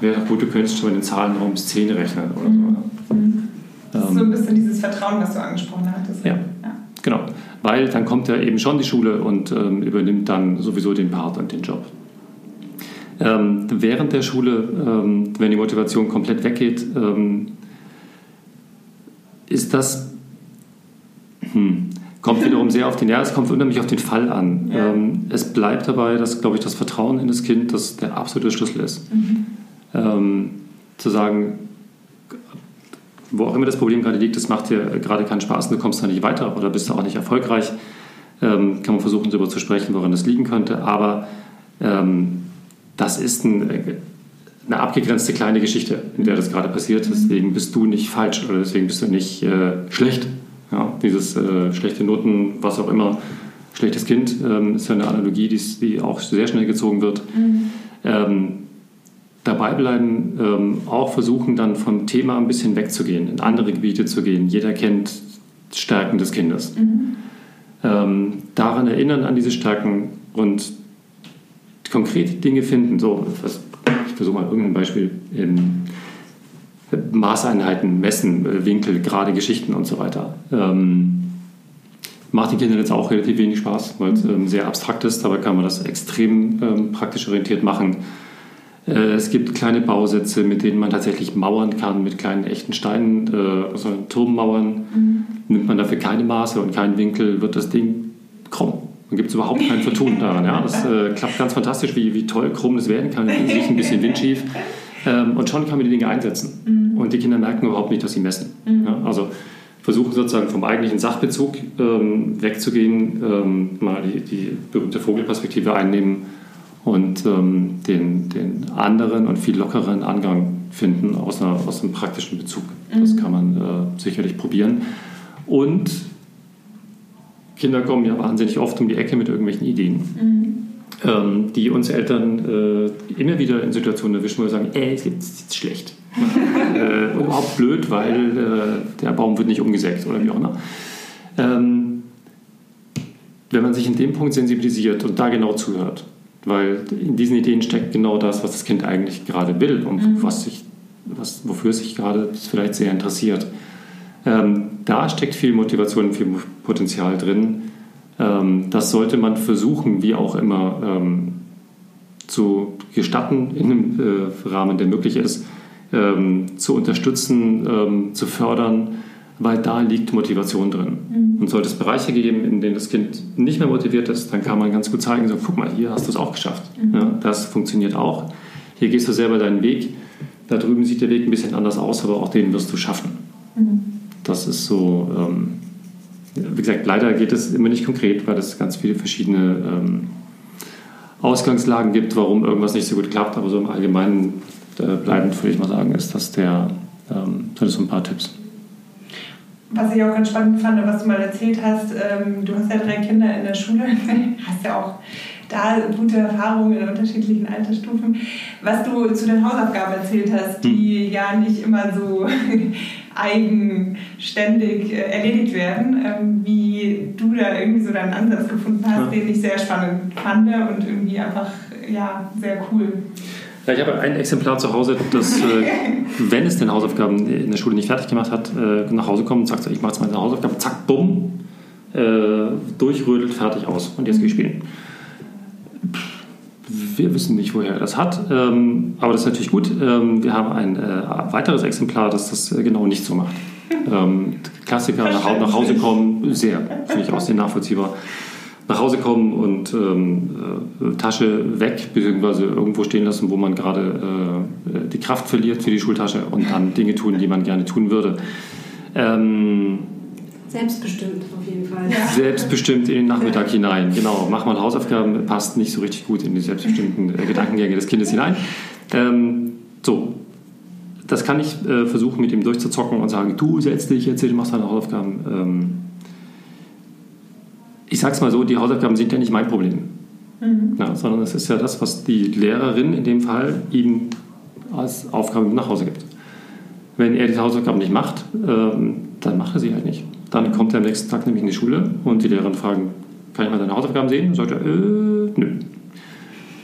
Speaker 4: wäre gut, du könntest schon in den Zahlenraum bis 10 rechnen oder
Speaker 3: so. Mhm. Das ist so ein bisschen dieses Vertrauen, was du angesprochen hattest.
Speaker 4: Ja, ja. genau. Weil dann kommt er eben schon die Schule und ähm, übernimmt dann sowieso den Part und den Job. Ähm, während der Schule, ähm, wenn die Motivation komplett weggeht, ähm, ist das, hm, kommt wiederum sehr auf den, ja, es kommt unheimlich auf den Fall an. Ja. Ähm, es bleibt dabei, dass, glaube ich, das Vertrauen in das Kind das der absolute Schlüssel ist. Mhm. Ähm, zu sagen, wo auch immer das Problem gerade liegt, es macht dir gerade keinen Spaß und du kommst da nicht weiter oder bist da auch nicht erfolgreich, ähm, kann man versuchen, darüber zu sprechen, woran das liegen könnte. Aber ähm, das ist ein, eine abgegrenzte kleine Geschichte, in der das gerade passiert. Mhm. Deswegen bist du nicht falsch oder deswegen bist du nicht äh, schlecht. Ja, dieses äh, schlechte Noten, was auch immer, schlechtes Kind, ähm, ist ja eine Analogie, die, die, auch sehr schnell gezogen wird. Mhm. Ähm, dabei bleiben, ähm, auch versuchen dann vom Thema ein bisschen wegzugehen, in andere Gebiete zu gehen. Jeder kennt Stärken des Kindes. Mhm. Ähm, daran erinnern an diese Stärken und konkret Dinge finden. So, was, ich versuche mal irgendein Beispiel. Ähm, Maßeinheiten, Messen, äh, Winkel, gerade Geschichten und so weiter. Ähm, macht den Kindern jetzt auch relativ wenig Spaß, weil es ähm, sehr abstrakt ist. Dabei kann man das extrem ähm, praktisch orientiert machen äh, es gibt kleine Bausätze, mit denen man tatsächlich mauern kann, mit kleinen echten Steinen, äh, also Turmmauern. Mhm. Nimmt man dafür keine Maße und keinen Winkel, wird das Ding krumm. Dann gibt es überhaupt kein Vertun daran. Ja? Das äh, klappt ganz fantastisch, wie, wie toll krumm das werden kann, sich ein bisschen windschief. Ähm, und schon kann man die Dinge einsetzen. Mhm. Und die Kinder merken überhaupt nicht, dass sie messen. Mhm. Ja? Also versuchen sozusagen vom eigentlichen Sachbezug ähm, wegzugehen, ähm, mal die, die berühmte Vogelperspektive einnehmen und ähm, den, den anderen und viel lockeren Angang finden aus, einer, aus einem praktischen Bezug. Mhm. Das kann man äh, sicherlich probieren. Und Kinder kommen ja wahnsinnig oft um die Ecke mit irgendwelchen Ideen, mhm. ähm, die uns Eltern äh, immer wieder in Situationen erwischen, wo wir sagen, ey, es ist schlecht. äh, überhaupt blöd, weil äh, der Baum wird nicht umgesägt oder wie auch immer. Ähm, wenn man sich in dem Punkt sensibilisiert und da genau zuhört, weil in diesen Ideen steckt genau das, was das Kind eigentlich gerade will und mhm. was sich, was, wofür es sich gerade vielleicht sehr interessiert. Ähm, da steckt viel Motivation, viel Potenzial drin. Ähm, das sollte man versuchen, wie auch immer, ähm, zu gestatten, in einem äh, Rahmen, der möglich ist, ähm, zu unterstützen, ähm, zu fördern, weil da liegt Motivation drin. Mhm. Und sollte es Bereiche geben, in denen das Kind nicht mehr motiviert ist, dann kann man ganz gut zeigen, so guck mal, hier hast du es auch geschafft. Mhm. Ja, das funktioniert auch. Hier gehst du selber deinen Weg. Da drüben sieht der Weg ein bisschen anders aus, aber auch den wirst du schaffen. Mhm. Das ist so, ähm, wie gesagt, leider geht es immer nicht konkret, weil es ganz viele verschiedene ähm, Ausgangslagen gibt, warum irgendwas nicht so gut klappt, aber so im Allgemeinen äh, bleibend würde ich mal sagen, ist das der, ähm, sind so ein paar Tipps.
Speaker 3: Was ich auch ganz spannend fand, was du mal erzählt hast, ähm, du hast ja drei Kinder in der Schule, hast ja auch da gute Erfahrungen in unterschiedlichen Altersstufen. Was du zu den Hausaufgaben erzählt hast, die hm. ja nicht immer so eigenständig äh, erledigt werden, ähm, wie du da irgendwie so deinen Ansatz gefunden hast, ja. den ich sehr spannend fand und irgendwie einfach ja, sehr cool.
Speaker 4: Ja, ich habe ein Exemplar zu Hause, das, äh, wenn es den Hausaufgaben in der Schule nicht fertig gemacht hat, äh, nach Hause kommt und sagt, ich mache jetzt meine Hausaufgaben, zack, bumm, durchrödelt, fertig aus und jetzt gehe ich spielen. Wir wissen nicht, woher er das hat, ähm, aber das ist natürlich gut. Ähm, wir haben ein äh, weiteres Exemplar, das das äh, genau nicht so macht. Ähm, Klassiker, nach, nach Hause kommen, sehr, finde ich auch sehr nachvollziehbar nach Hause kommen und ähm, äh, Tasche weg, beziehungsweise irgendwo stehen lassen, wo man gerade äh, die Kraft verliert für die Schultasche und dann Dinge tun, die man gerne tun würde.
Speaker 2: Ähm, Selbstbestimmt auf jeden Fall.
Speaker 4: Ja. Selbstbestimmt in den Nachmittag hinein. Genau, mach mal Hausaufgaben, passt nicht so richtig gut in die selbstbestimmten äh, Gedankengänge des Kindes hinein. Ähm, so, das kann ich äh, versuchen, mit ihm durchzuzocken und sagen, du setz dich jetzt, du machst deine Hausaufgaben. Ähm, ich sage es mal so, die Hausaufgaben sind ja nicht mein Problem. Mhm. Ja, sondern es ist ja das, was die Lehrerin in dem Fall ihm als Aufgabe nach Hause gibt. Wenn er die Hausaufgaben nicht macht, ähm, dann macht er sie halt nicht. Dann kommt er am nächsten Tag nämlich in die Schule und die Lehrerin fragt, kann ich mal deine Hausaufgaben sehen? Und sagt er, äh, nö.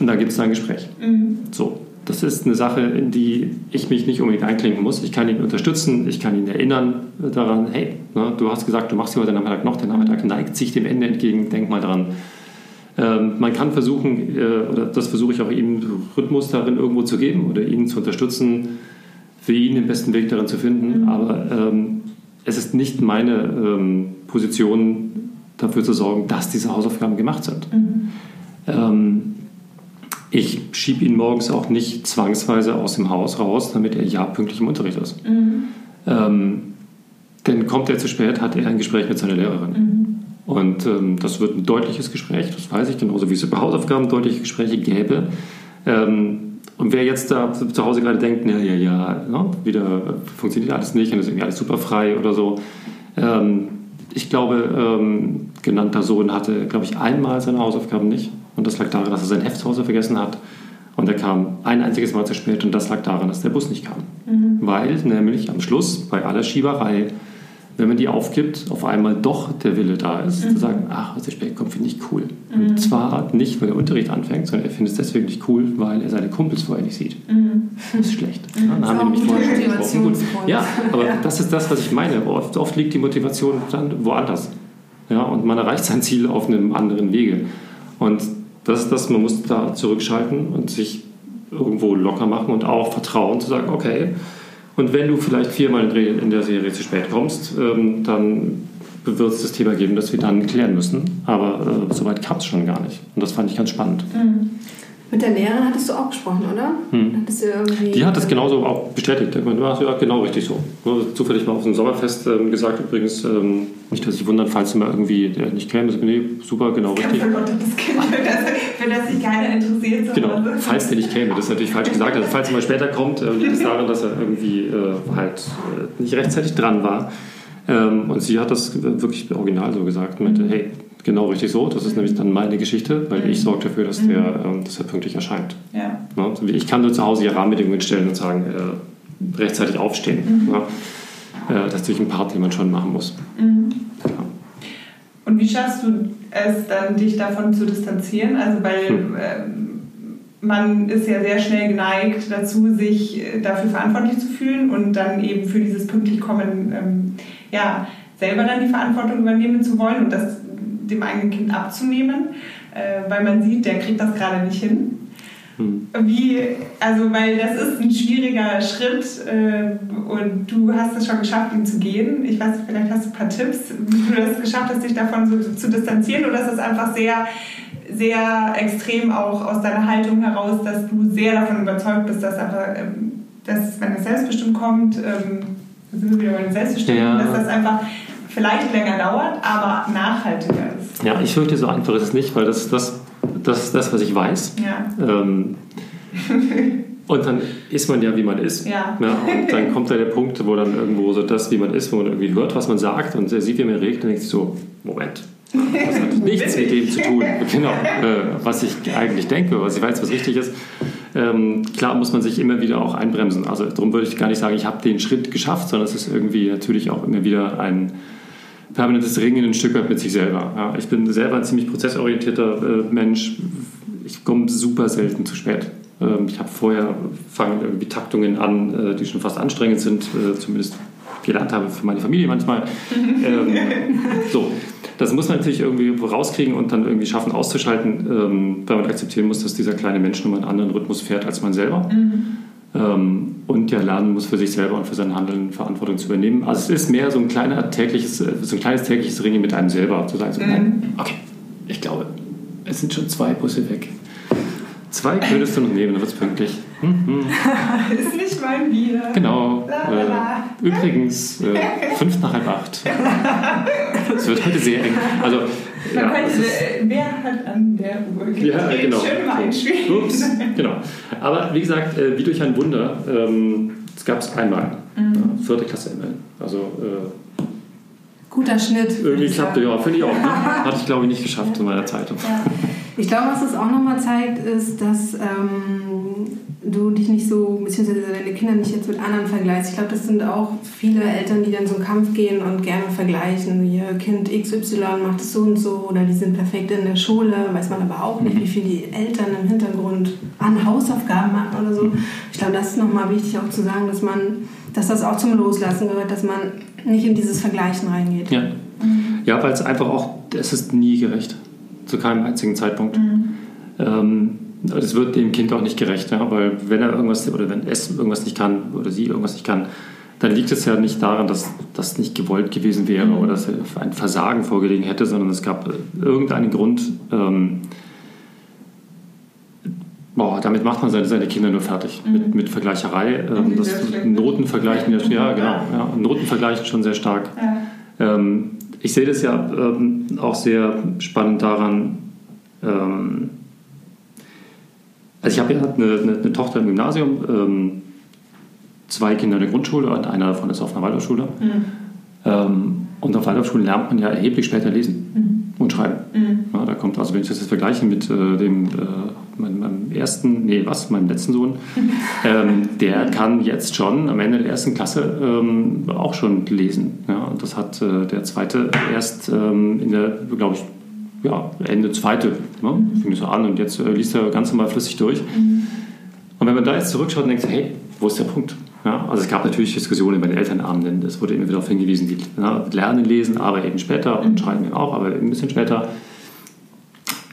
Speaker 4: Und dann gibt es ein Gespräch. Mhm. So, das ist eine Sache, in die ich mich nicht unbedingt einklinken muss. Ich kann ihn unterstützen, ich kann ihn erinnern daran, hey, ne, du hast gesagt, du machst hier heute Nachmittag noch, der Nachmittag neigt sich dem Ende entgegen, denk mal dran. Ähm, man kann versuchen, äh, oder das versuche ich auch ihm, Rhythmus darin irgendwo zu geben oder ihn zu unterstützen, für ihn den besten Weg darin zu finden. Mhm. Aber ähm, es ist nicht meine ähm, Position, dafür zu sorgen, dass diese Hausaufgaben gemacht sind. Mhm. Ähm, ich schiebe ihn morgens auch nicht zwangsweise aus dem Haus raus, damit er ja pünktlich im Unterricht ist. Mhm. Ähm, denn kommt er zu spät, hat er ein Gespräch mit seiner Lehrerin. Mhm. Und ähm, das wird ein deutliches Gespräch, das weiß ich, genauso wie es über Hausaufgaben deutliche Gespräche gäbe. Ähm, und wer jetzt da zu Hause gerade denkt, ja, ja, ja, ne, wieder funktioniert alles nicht und ist irgendwie alles super frei oder so. Ähm, ich glaube, ähm, genannter Sohn hatte, glaube ich, einmal seine Hausaufgaben nicht. Und das lag daran, dass er sein Heft zu Hause vergessen hat. Und er kam ein einziges Mal zu spät und das lag daran, dass der Bus nicht kam. Mhm. Weil nämlich am Schluss bei aller Schieberei, wenn man die aufgibt, auf einmal doch der Wille da ist, mhm. zu sagen, ach, was er spät kommt, finde ich cool. Mhm. Und zwar nicht, weil der Unterricht anfängt, sondern er findet es deswegen nicht cool, weil er seine Kumpels vorher nicht sieht. Mhm. Das ist schlecht. Mhm. Dann haben wir nämlich vorher schon gesprochen. Ja, aber ja. das ist das, was ich meine. Oft, oft liegt die Motivation dann woanders. Ja, und man erreicht sein Ziel auf einem anderen Wege. Und das ist das, man muss da zurückschalten und sich irgendwo locker machen und auch vertrauen, zu sagen, okay, und wenn du vielleicht viermal in der Serie zu spät kommst, ähm, dann wird es das Thema geben, das wir dann klären müssen. Aber äh, soweit kam es schon gar nicht. Und das fand ich ganz spannend. Mhm.
Speaker 2: Mit der Lehrerin hattest du auch gesprochen, oder? Hm.
Speaker 4: Die hat das genauso auch bestätigt. Ich meine, ja, genau richtig so. Zufällig mal auf dem Sommerfest ähm, gesagt übrigens, ähm, nicht, dass ich wundern, falls du mal irgendwie äh, nicht käme. Nee, super, genau richtig. Für Gott, das kind,
Speaker 3: für das, für das sich keiner interessiert.
Speaker 4: So genau, falls der nicht käme. Das ist natürlich falsch gesagt. Also, falls er mal später kommt, äh, liegt es daran, dass er irgendwie äh, halt äh, nicht rechtzeitig dran war. Ähm, und sie hat das wirklich original so gesagt. Und meinte, mhm. hey, Genau richtig so. Das ist nämlich dann meine Geschichte, weil ich sorge dafür, dass, der, mhm. ähm, dass er pünktlich erscheint. Ja. Ne? Ich kann nur zu Hause ja Rahmenbedingungen stellen und sagen, äh, rechtzeitig aufstehen. Mhm. Ne? Äh, das ist natürlich ein Part, den man schon machen muss. Mhm.
Speaker 3: Ja. Und wie schaffst du es dann, dich davon zu distanzieren? Also, weil hm. äh, man ist ja sehr schnell geneigt dazu, sich äh, dafür verantwortlich zu fühlen und dann eben für dieses pünktlich kommen, ähm, ja, selber dann die Verantwortung übernehmen zu wollen und das dem eigenen Kind abzunehmen, äh, weil man sieht, der kriegt das gerade nicht hin. Hm. Wie, also, weil das ist ein schwieriger Schritt äh, und du hast es schon geschafft, ihn zu gehen. Ich weiß, vielleicht hast du ein paar Tipps, wie du das geschafft hast, dich davon so zu distanzieren oder ist es einfach sehr, sehr extrem auch aus deiner Haltung heraus, dass du sehr davon überzeugt bist, dass einfach, ähm, dass, wenn es selbstbestimmt kommt, ähm, sind wir wieder bei den Selbstbestimmten, ja. dass das einfach vielleicht länger dauert, aber nachhaltiger ist.
Speaker 4: Ja, ich fürchte, so einfach ist es nicht, weil das, das das ist das, was ich weiß. Ja. Ähm, und dann ist man ja, wie man ist. Ja. ja. und dann kommt da der Punkt, wo dann irgendwo so das, wie man ist, wo man irgendwie hört, was man sagt und er sieht, wie man redet und denkt sich so, Moment, das hat nichts mit dem zu tun, genau, äh, was ich eigentlich denke, was ich weiß, was richtig ist. Ähm, klar muss man sich immer wieder auch einbremsen. Also darum würde ich gar nicht sagen, ich habe den Schritt geschafft, sondern es ist irgendwie natürlich auch immer wieder ein permanentes Ringen ein Stück weit mit sich selber. Ja, ich bin selber ein ziemlich prozessorientierter äh, Mensch. Ich komme super selten zu spät. Ähm, ich habe vorher fangen irgendwie Taktungen an, äh, die schon fast anstrengend sind, äh, zumindest gelernt habe für meine Familie manchmal. ähm, so, das muss man natürlich irgendwie rauskriegen und dann irgendwie schaffen auszuschalten, ähm, weil man akzeptieren muss, dass dieser kleine Mensch nur einen anderen Rhythmus fährt als man selber. Mhm und ja lernen muss, für sich selber und für sein Handeln Verantwortung zu übernehmen. Also es ist mehr so ein, kleiner tägliches, äh, so ein kleines tägliches Ringen mit einem selber, zu sagen, so, mhm. okay, ich glaube, es sind schon zwei Busse weg. Zwei könntest du noch nehmen, dann wird es pünktlich.
Speaker 3: Mhm. ist nicht mein Bier.
Speaker 4: Genau. Äh, übrigens, äh, fünf nach halb acht. Es wird heute sehr eng. Also,
Speaker 3: Man ja, könnte, wer hat an der Uhr gedreht? Ja,
Speaker 4: genau.
Speaker 3: Schön mal einspielen.
Speaker 4: Ups, genau. Aber wie gesagt, äh, wie durch ein Wunder, ähm, es gab es einmal. Mhm. vierte Klasse immerhin. Also, äh,
Speaker 2: Guter Schnitt.
Speaker 4: Irgendwie klappte, ja, finde ich auch. Hatte ich, glaube ich, nicht geschafft in meiner Zeitung. Ja.
Speaker 2: Ich glaube, was es auch nochmal zeigt, ist, dass ähm, du dich nicht so, beziehungsweise deine Kinder nicht jetzt mit anderen vergleichst. Ich glaube, das sind auch viele Eltern, die dann so einen Kampf gehen und gerne vergleichen. Ihr Kind XY macht es so und so oder die sind perfekt in der Schule, weiß man aber auch nicht, mhm. wie viel die Eltern im Hintergrund an Hausaufgaben machen oder so. Mhm. Ich glaube, das ist nochmal wichtig auch zu sagen, dass man, dass das auch zum Loslassen gehört, dass man nicht in dieses Vergleichen reingeht.
Speaker 4: Ja, mhm. ja weil es einfach auch, es ist nie gerecht zu keinem einzigen Zeitpunkt. Mhm. Ähm, das wird dem Kind auch nicht gerecht, ja, weil wenn er irgendwas oder wenn es irgendwas nicht kann oder sie irgendwas nicht kann, dann liegt es ja nicht daran, dass das nicht gewollt gewesen wäre mhm. oder dass er ein Versagen vorgelegen hätte, sondern es gab irgendeinen Grund. Ähm, boah, damit macht man seine, seine Kinder nur fertig mhm. mit, mit Vergleicherei. Ähm, das Notenvergleichen, ja, ja, genau, ja, Notenvergleichen schon sehr stark. Ja. Ähm, ich sehe das ja ähm, auch sehr spannend daran, ähm, also ich habe ja eine, eine, eine, Tochter im Gymnasium, ähm, zwei Kinder in der Grundschule und einer davon ist auf einer Waldorfschule. Mhm. Ähm, und auf Waldorfschulen lernt man ja erheblich später lesen mhm. Und schreiben. Mhm. Ja, da kommt, also wenn ich das jetzt vergleiche mit äh, dem, äh, meinem, meinem, ersten, nee, was, meinem letzten Sohn, ähm, der kann jetzt schon am Ende der ersten Klasse ähm, auch schon lesen. Ja, und das hat äh, der zweite erst ähm, in der, glaube ich, ja, Ende zweite, ne? Mhm. fing so an und jetzt äh, liest er ganz normal flüssig durch. Mhm. Und wenn man da jetzt zurückschaut und denkt, hey, wo ist der Punkt? Ja, also es gab natürlich Diskussionen bei den Elternabenden, es wurde immer wieder darauf hingewiesen, die na, lernen lesen, aber eben später und mhm. schreiben eben auch, aber eben ein bisschen später.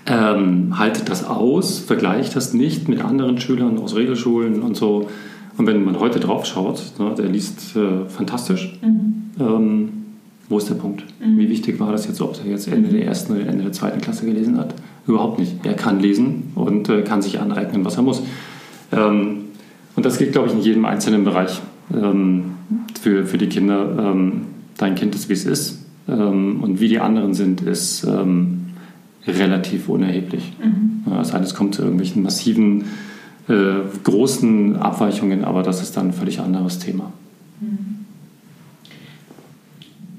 Speaker 4: Ähm, haltet das aus, vergleicht das nicht mit anderen Schülern aus Regelschulen und so. Und wenn man heute drauf schaut, ne, der liest äh, fantastisch. Mhm. Ähm, wo ist der Punkt? Mhm. Wie wichtig war das jetzt, ob er jetzt Ende der ersten oder Ende der zweiten Klasse gelesen hat? Überhaupt nicht. Er kann lesen und äh, kann sich aneignen, was er muss. Ähm, und das gilt, glaube ich, in jedem einzelnen Bereich ähm, für, für die Kinder. Ähm, dein Kind ist, wie es ist. Ähm, und wie die anderen sind, ist ähm, relativ unerheblich. Mhm. Das heißt, es kommt zu irgendwelchen massiven, äh, großen Abweichungen, aber das ist dann ein völlig anderes Thema.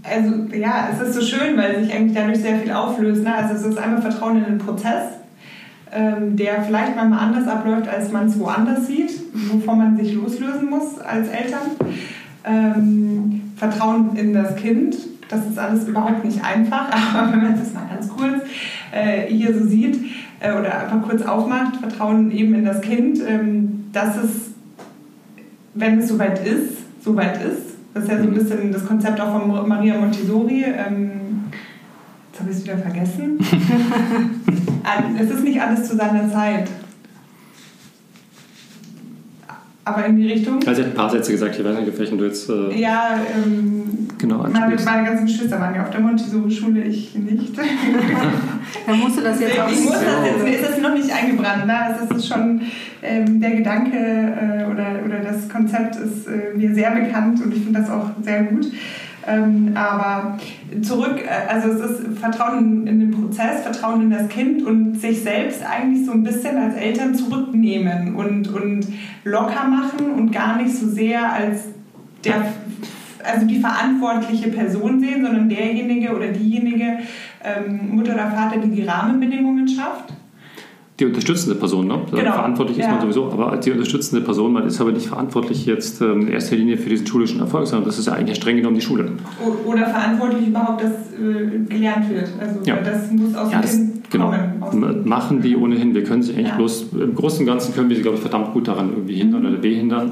Speaker 3: also ja, es ist so schön, weil sich eigentlich dadurch sehr viel auflöst. Ne? Also es ist einmal Vertrauen in den Prozess, der vielleicht manchmal anders abläuft, als man es woanders sieht, wovon man sich loslösen muss als Eltern. Ähm, Vertrauen in das Kind, das ist alles überhaupt nicht einfach, aber wenn man es mal ganz kurz äh, hier so sieht äh, oder einfach kurz aufmacht, Vertrauen eben in das Kind, ähm, dass es, wenn es soweit ist, soweit ist, das ist ja so ein mhm. bisschen das Konzept auch von Maria Montessori. Ähm, habe ich es wieder vergessen. es ist nicht alles zu seiner Zeit. aber in die Richtung.
Speaker 4: Also sie hat ein paar Sätze gesagt, ich weiß nicht, auf welchen du jetzt... Äh,
Speaker 3: ja, ähm,
Speaker 4: genau,
Speaker 3: meine, meine ganzen Geschwister waren ja auf der Montessori-Schule, ich nicht.
Speaker 2: da musst du das jetzt auch
Speaker 3: Ich muss das jetzt, mir ist das noch nicht eingebrannt. Ne? Also das ist schon, ähm, der Gedanke äh, oder, oder das Konzept ist äh, mir sehr bekannt und ich finde das auch sehr gut. Ähm, aber zurück, äh, also es ist Vertrauen in den Prozess, Vertrauen in das Kind und sich selbst eigentlich so ein bisschen als Eltern zurücknehmen und, und locker machen und gar nicht so sehr als der, also die verantwortliche Person sehen, sondern derjenige oder diejenige ähm, Mutter oder Vater, die die Rahmenbedingungen schafft
Speaker 4: die unterstützende Person. Ne?
Speaker 3: Genau.
Speaker 4: Verantwortlich ist
Speaker 3: ja.
Speaker 4: man sowieso, aber als die unterstützende Person, man ist aber nicht verantwortlich jetzt ähm, in erster Linie für diesen schulischen Erfolg, sondern das ist ja eigentlich streng genommen die Schule.
Speaker 3: Oder verantwortlich überhaupt, dass äh, gelernt wird. Also
Speaker 4: Ja.
Speaker 3: das muss aus
Speaker 4: Ja,
Speaker 3: dem
Speaker 4: das,
Speaker 3: Kind
Speaker 4: genau.
Speaker 3: kommen.
Speaker 4: Machen die ohnehin. Wir können sie eigentlich
Speaker 3: Ja.
Speaker 4: bloß, im Großen und Ganzen können wir sie, glaube ich, verdammt gut daran irgendwie hindern oder behindern.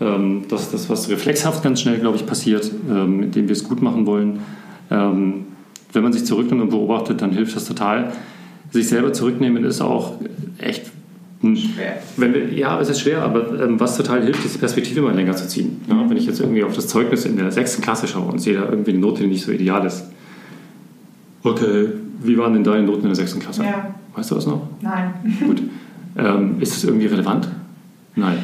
Speaker 3: Mhm.
Speaker 4: Ähm, das ist das, was reflexhaft ganz schnell, glaube ich, passiert, ähm, indem wir es gut machen wollen. Ähm, wenn man sich zurücknimmt und beobachtet, dann hilft das total. Sich selber zurücknehmen ist auch echt
Speaker 3: Schwer.
Speaker 4: wenn wir, ja, es ist schwer, aber ähm, was total hilft, ist die Perspektive mal länger zu ziehen. Ja, wenn ich jetzt irgendwie auf das Zeugnis in der sechsten Klasse schaue und sehe da irgendwie eine Note, die nicht so ideal ist. Okay, wie waren denn deine Noten in der sechsten Klasse?
Speaker 3: Ja.
Speaker 4: Weißt du das noch?
Speaker 3: Nein.
Speaker 4: Gut. Ähm, ist das irgendwie relevant? Nein.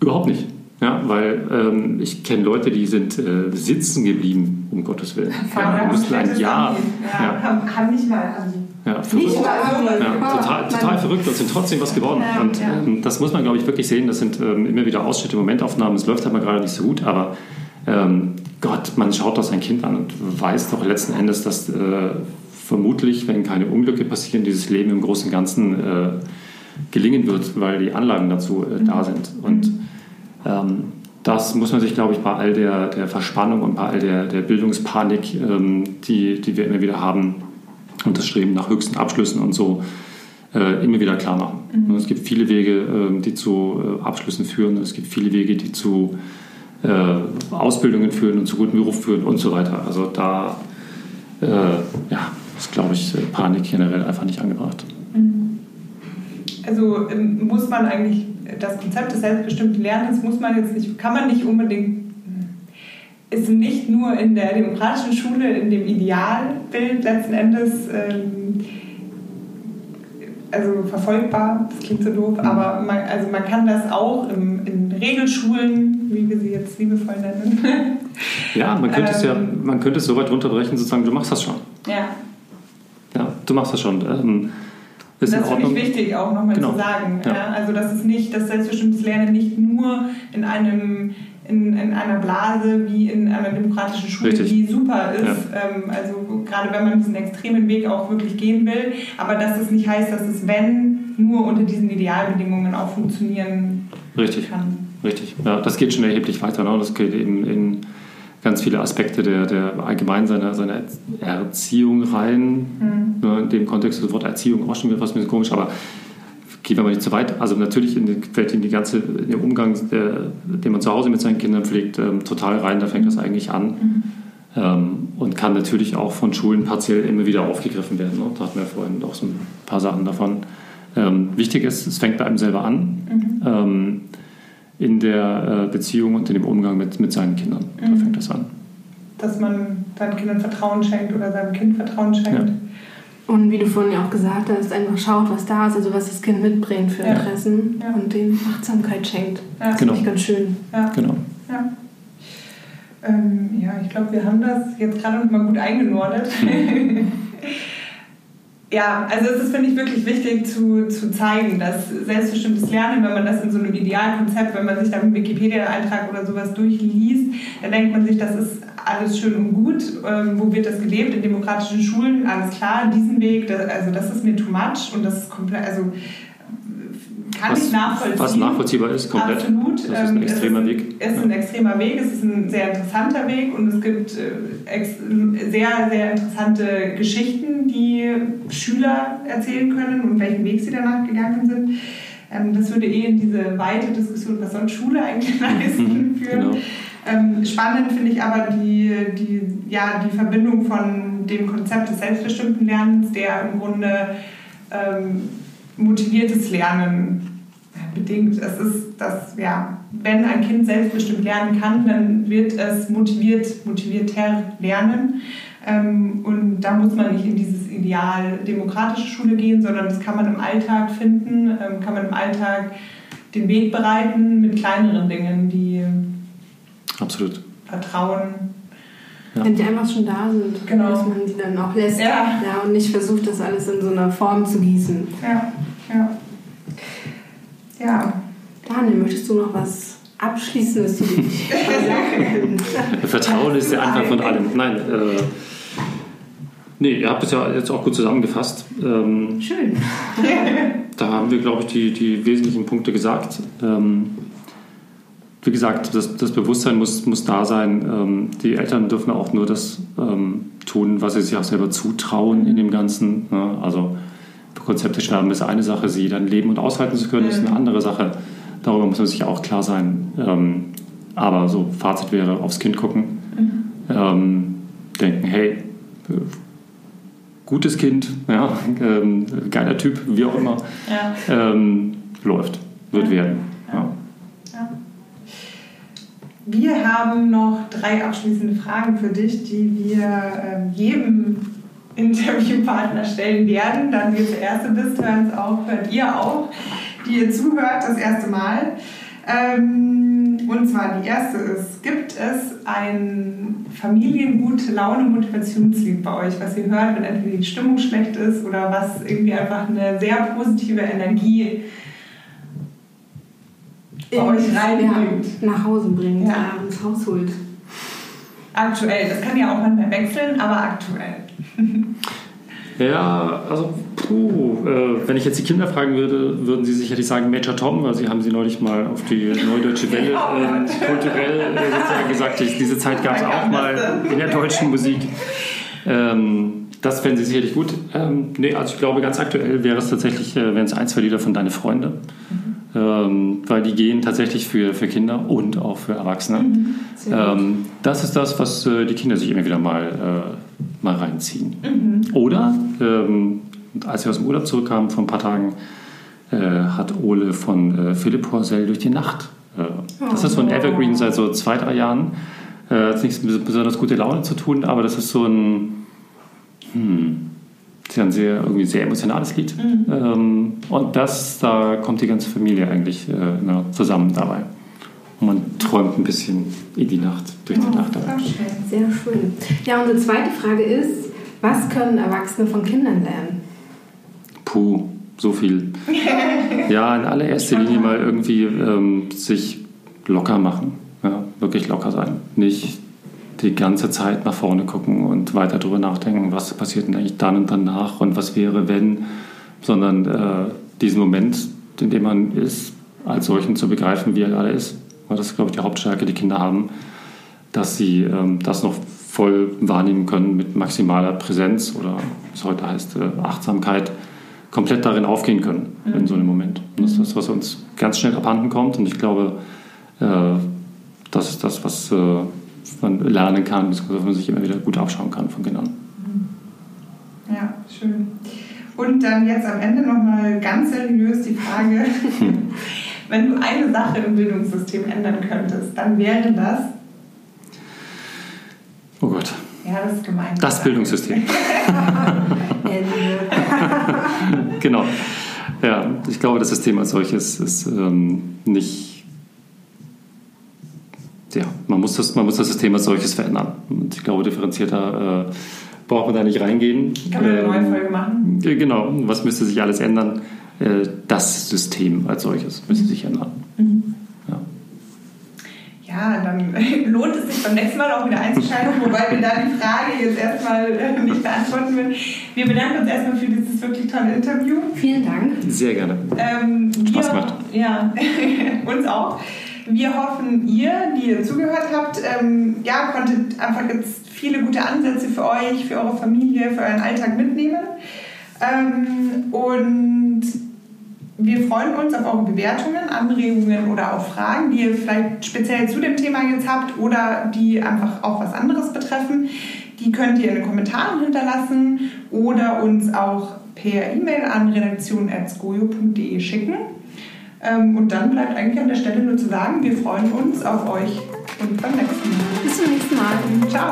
Speaker 4: Überhaupt nicht. Ja, weil ähm, ich kenne Leute, die sind äh, sitzen geblieben, um Gottes Willen. Ja, mussten ein Jahr.
Speaker 3: Ja,
Speaker 4: Ja,
Speaker 3: Haben, haben nicht mal Abi.
Speaker 4: Ja, verrückt. Ja, total, total verrückt und sind trotzdem was geworden. Und ähm, das muss man, glaube ich, wirklich sehen. Das sind ähm, immer wieder Ausschnitte, Momentaufnahmen. Es läuft halt mal gerade nicht so gut, aber ähm, Gott, man schaut doch sein Kind an und weiß doch letzten Endes, dass äh, vermutlich, wenn keine Unglücke passieren, dieses Leben im Großen und Ganzen äh, gelingen wird, weil die Anlagen dazu äh, da sind. Und ähm, das muss man sich, glaube ich, bei all der, der Verspannung und bei all der, der Bildungspanik, ähm, die, die wir immer wieder haben, und das Streben nach höchsten Abschlüssen und so, äh, immer wieder klar machen. Und es gibt viele Wege, ähm, die zu äh, Abschlüssen führen, es gibt viele Wege, die zu äh, Ausbildungen führen und zu gutem Beruf führen und so weiter. Also da äh, ja, ist, glaube ich, äh, Panik generell einfach nicht angebracht.
Speaker 3: Also ähm, muss man eigentlich das Konzept des selbstbestimmten Lernens muss man jetzt nicht, kann man nicht unbedingt, ist nicht nur in der demokratischen Schule, in dem Idealbild letzten Endes ähm, also verfolgbar, das klingt so doof, aber man, also man kann das auch im, in Regelschulen, wie wir sie jetzt liebevoll nennen.
Speaker 4: Ja, man könnte es ja,
Speaker 3: Ähm.
Speaker 4: man könnte es so weit runterbrechen, sozusagen, du machst das schon.
Speaker 3: ja,
Speaker 4: Ja, du machst das schon. Ähm, ist in
Speaker 3: das finde ich wichtig auch nochmal
Speaker 4: Genau.
Speaker 3: zu sagen.
Speaker 4: Ja.
Speaker 3: Ja. Also dass es nicht, dass selbstbestimmtes Lernen nicht nur in einem in, in einer Blase wie in einer demokratischen Schule,
Speaker 4: Richtig.
Speaker 3: die super ist. Ähm, also gerade wenn man diesen extremen Weg auch wirklich gehen will, aber dass es nicht heißt, dass es wenn nur unter diesen Idealbedingungen auch funktionieren
Speaker 4: Richtig.
Speaker 3: kann.
Speaker 4: Richtig. Ja, das geht schon erheblich weiter. Ne? Das geht eben in ganz viele Aspekte der, der allgemein seiner, seiner Erziehung rein. Ne? In dem Kontext das Wort Erziehung auch schon wieder fast ein bisschen komisch, aber gehen wir mal nicht zu weit. Also natürlich in fällt in die ganze in den Umgang, der, den man zu Hause mit seinen Kindern pflegt, ähm, total rein. Da fängt das eigentlich an. Ähm, und kann natürlich auch von Schulen partiell immer wieder aufgegriffen werden. Ne? Da hatten wir vorhin auch so ein paar Sachen davon. Ähm, wichtig ist, es fängt bei einem selber an. Ähm, in der äh, Beziehung und in dem Umgang mit, mit seinen Kindern. Da fängt das an.
Speaker 3: Dass man seinen Kindern Vertrauen schenkt oder seinem Kind Vertrauen schenkt.
Speaker 4: Ja.
Speaker 2: Und wie du vorhin ja auch gesagt hast, einfach schaut, was da ist, also was das Kind mitbringt für
Speaker 3: Ja.
Speaker 2: Interessen
Speaker 3: Ja.
Speaker 2: und dem Achtsamkeit schenkt.
Speaker 3: Ja.
Speaker 4: Genau.
Speaker 2: Finde ich ganz schön.
Speaker 3: Ja.
Speaker 4: Genau.
Speaker 3: Ja. Ähm, ja, ich glaube, wir haben das jetzt gerade noch mal gut eingenordet. ja, also es ist, finde ich, wirklich wichtig zu, zu zeigen, dass selbstbestimmtes Lernen, wenn man das in so einem Idealkonzept, wenn man sich da einen Wikipedia-Eintrag oder sowas durchliest, dann denkt man sich, das ist alles schön und gut. Ähm, wo wird das gelebt? In demokratischen Schulen, alles klar, diesen Weg, das, also das ist mir too much und das ist komplett, also kann
Speaker 4: Was-
Speaker 3: ich nachvollziehen.
Speaker 4: was nachvollziehbar ist, komplett.
Speaker 3: Absolut.
Speaker 4: Das ist ein
Speaker 3: Ähm,
Speaker 4: extremer
Speaker 3: es ist,
Speaker 4: Weg.
Speaker 3: Es ist ein extremer Weg, es ist ein sehr interessanter Weg und es gibt äh, sehr, sehr interessante Geschichten, die Schüler erzählen können und welchen Weg sie danach gegangen sind. Ähm, das würde eh in diese weite Diskussion, was soll Schule eigentlich leisten, führen.
Speaker 4: Genau.
Speaker 3: Ähm, spannend finde ich aber die, die, ja, die Verbindung von dem Konzept des selbstbestimmten Lernens, der im Grunde ähm, motiviertes Lernen bedingt. Es ist das, ja, wenn ein Kind selbstbestimmt lernen kann, dann wird es motiviert, motivierter lernen. Ähm, und da muss man nicht in dieses Ideal demokratische Schule gehen, sondern das kann man im Alltag finden, ähm, kann man im Alltag den Weg bereiten mit kleineren Dingen, die
Speaker 4: Absolut.
Speaker 3: Vertrauen.
Speaker 2: Ja. Wenn die einfach schon da sind,
Speaker 3: genau.
Speaker 2: dass man die dann auch lässt
Speaker 3: ja.
Speaker 2: Ja, und nicht versucht, das alles in so einer Form zu gießen.
Speaker 3: Ja, ja. Ja.
Speaker 2: Daniel, möchtest du noch was Abschließendes zu dich sagen?
Speaker 4: Vertrauen ist der Anfang von allem. Nein, äh, nee, ihr habt es ja jetzt auch gut zusammengefasst.
Speaker 2: Ähm, Schön.
Speaker 4: da haben wir, glaube ich, die, die wesentlichen Punkte gesagt. Ähm, wie gesagt, das, das, Bewusstsein muss, muss da sein. Ähm, die Eltern dürfen auch nur das ähm, tun, was sie sich auch selber zutrauen in dem Ganzen. Ne? Also Konzepte schreiben ist eine Sache, sie dann leben und aushalten zu können, ist eine andere Sache. Darüber muss man sich auch klar sein. Ähm, aber so Fazit wäre, aufs Kind gucken, mhm. denken, hey, gutes Kind, ja, ähm, geiler Typ, wie auch immer, ja. ähm, läuft, wird ja. werden. Ja.
Speaker 3: Wir haben noch drei abschließende Fragen für dich, die wir ähm, jedem Interviewpartner stellen werden. Dann wir der erste bist, hören es auch, hört ihr auch, die ihr zuhört, das erste Mal. Ähm, und zwar die erste ist, gibt es ein Familiengute Laune Motivationslied bei euch, was ihr hört, wenn entweder die Stimmung schlecht ist oder was irgendwie einfach eine sehr positive Energie bei euch reinbringt.
Speaker 2: Ja, nach Hause bringt, ja. ja. ins Haus holt.
Speaker 3: Aktuell, das kann ja auch manchmal wechseln, aber aktuell.
Speaker 4: Ja, also puh, äh, wenn ich jetzt die Kinder fragen würde, würden sie sicherlich sagen Major Tom, weil sie haben sie neulich mal auf die Neudeutsche Welle äh, kulturell äh, sozusagen gesagt, diese Zeit gab es auch mal in der deutschen Musik. Ähm, das fänden sie sicherlich gut. Ähm, nee, also ich glaube, ganz aktuell wäre es tatsächlich, äh, wären es ein, zwei Lieder von Deine Freunde. Mhm ähm, weil die gehen tatsächlich für, für Kinder und auch für Erwachsene. Mhm. Ähm, das ist das, was äh, die Kinder sich immer wieder mal, äh, mal reinziehen. Mhm. Oder, ähm, als wir aus dem Urlaub zurückkamen vor ein paar Tagen, äh, hat Ole von äh, Philipp Horsell durch die Nacht. Äh, das ist so ein Evergreen seit so zwei, drei Jahren. Äh, hat nichts mit besonders gute Laune zu tun, aber das ist so ein. Hm, ist ja ein sehr, irgendwie sehr emotionales Lied. Mhm. Ähm, und das, da kommt die ganze Familie eigentlich äh, zusammen dabei. Und man träumt ein bisschen in die Nacht, durch die oh, Nacht.
Speaker 2: Sehr schön. Ja, unsere zweite Frage ist, was können Erwachsene von Kindern lernen?
Speaker 4: Puh, so viel. ja, in allererster Linie mal irgendwie ähm, sich locker machen. Ja, wirklich locker sein. Nicht die ganze Zeit nach vorne gucken und weiter darüber nachdenken, was passiert denn eigentlich dann und danach und was wäre, wenn, sondern äh, diesen Moment, in dem man ist, als solchen zu begreifen, wie er gerade ist. Das ist, glaube ich, die Hauptstärke, die Kinder haben, dass sie ähm, das noch voll wahrnehmen können mit maximaler Präsenz oder, was heute heißt, äh, Achtsamkeit, komplett darin aufgehen können mhm. in so einem Moment. Und das ist das, was uns ganz schnell abhanden kommt. Und ich glaube, äh, das ist das, was, äh, man lernen kann, was man sich immer wieder gut abschauen kann von Kindern.
Speaker 3: Ja, schön. Und dann jetzt am Ende nochmal ganz seriös die Frage, wenn du eine Sache im Bildungssystem ändern könntest, dann wäre das?
Speaker 4: Oh Gott.
Speaker 3: Ja, das ist gemein.
Speaker 4: Das Bildungssystem. genau. Ja, ich glaube, das System als solches ist ähm, nicht ja, man muss, das, man muss das System als solches verändern. Und ich glaube, differenzierter äh, braucht man da nicht reingehen.
Speaker 3: Kann man eine neue ähm, Folge machen?
Speaker 4: Genau, was müsste sich alles ändern? Äh, das System als solches müsste sich ändern. Mhm.
Speaker 3: Ja. ja, dann lohnt es sich beim nächsten Mal auch wieder einzuschalten, wobei wir da die Frage jetzt erstmal äh, nicht beantworten würden. Wir bedanken uns erstmal für dieses wirklich tolle Interview.
Speaker 2: Vielen Dank.
Speaker 4: Sehr gerne.
Speaker 3: Ähm,
Speaker 4: Spaß gemacht.
Speaker 3: Ja, uns auch. Wir hoffen, ihr, die ihr zugehört habt, ähm, ja, konntet einfach jetzt viele gute Ansätze für euch, für eure Familie, für euren Alltag mitnehmen. Ähm, und wir freuen uns auf eure Bewertungen, Anregungen oder auch Fragen, die ihr vielleicht speziell zu dem Thema jetzt habt oder die einfach auch was anderes betreffen. Die könnt ihr in den Kommentaren hinterlassen oder uns auch per E-Mail an redaktion.skojo.de schicken. Ähm, und dann bleibt eigentlich an der Stelle nur zu sagen, wir freuen uns auf euch und beim nächsten Mal.
Speaker 2: Bis zum nächsten Mal.
Speaker 3: Ciao.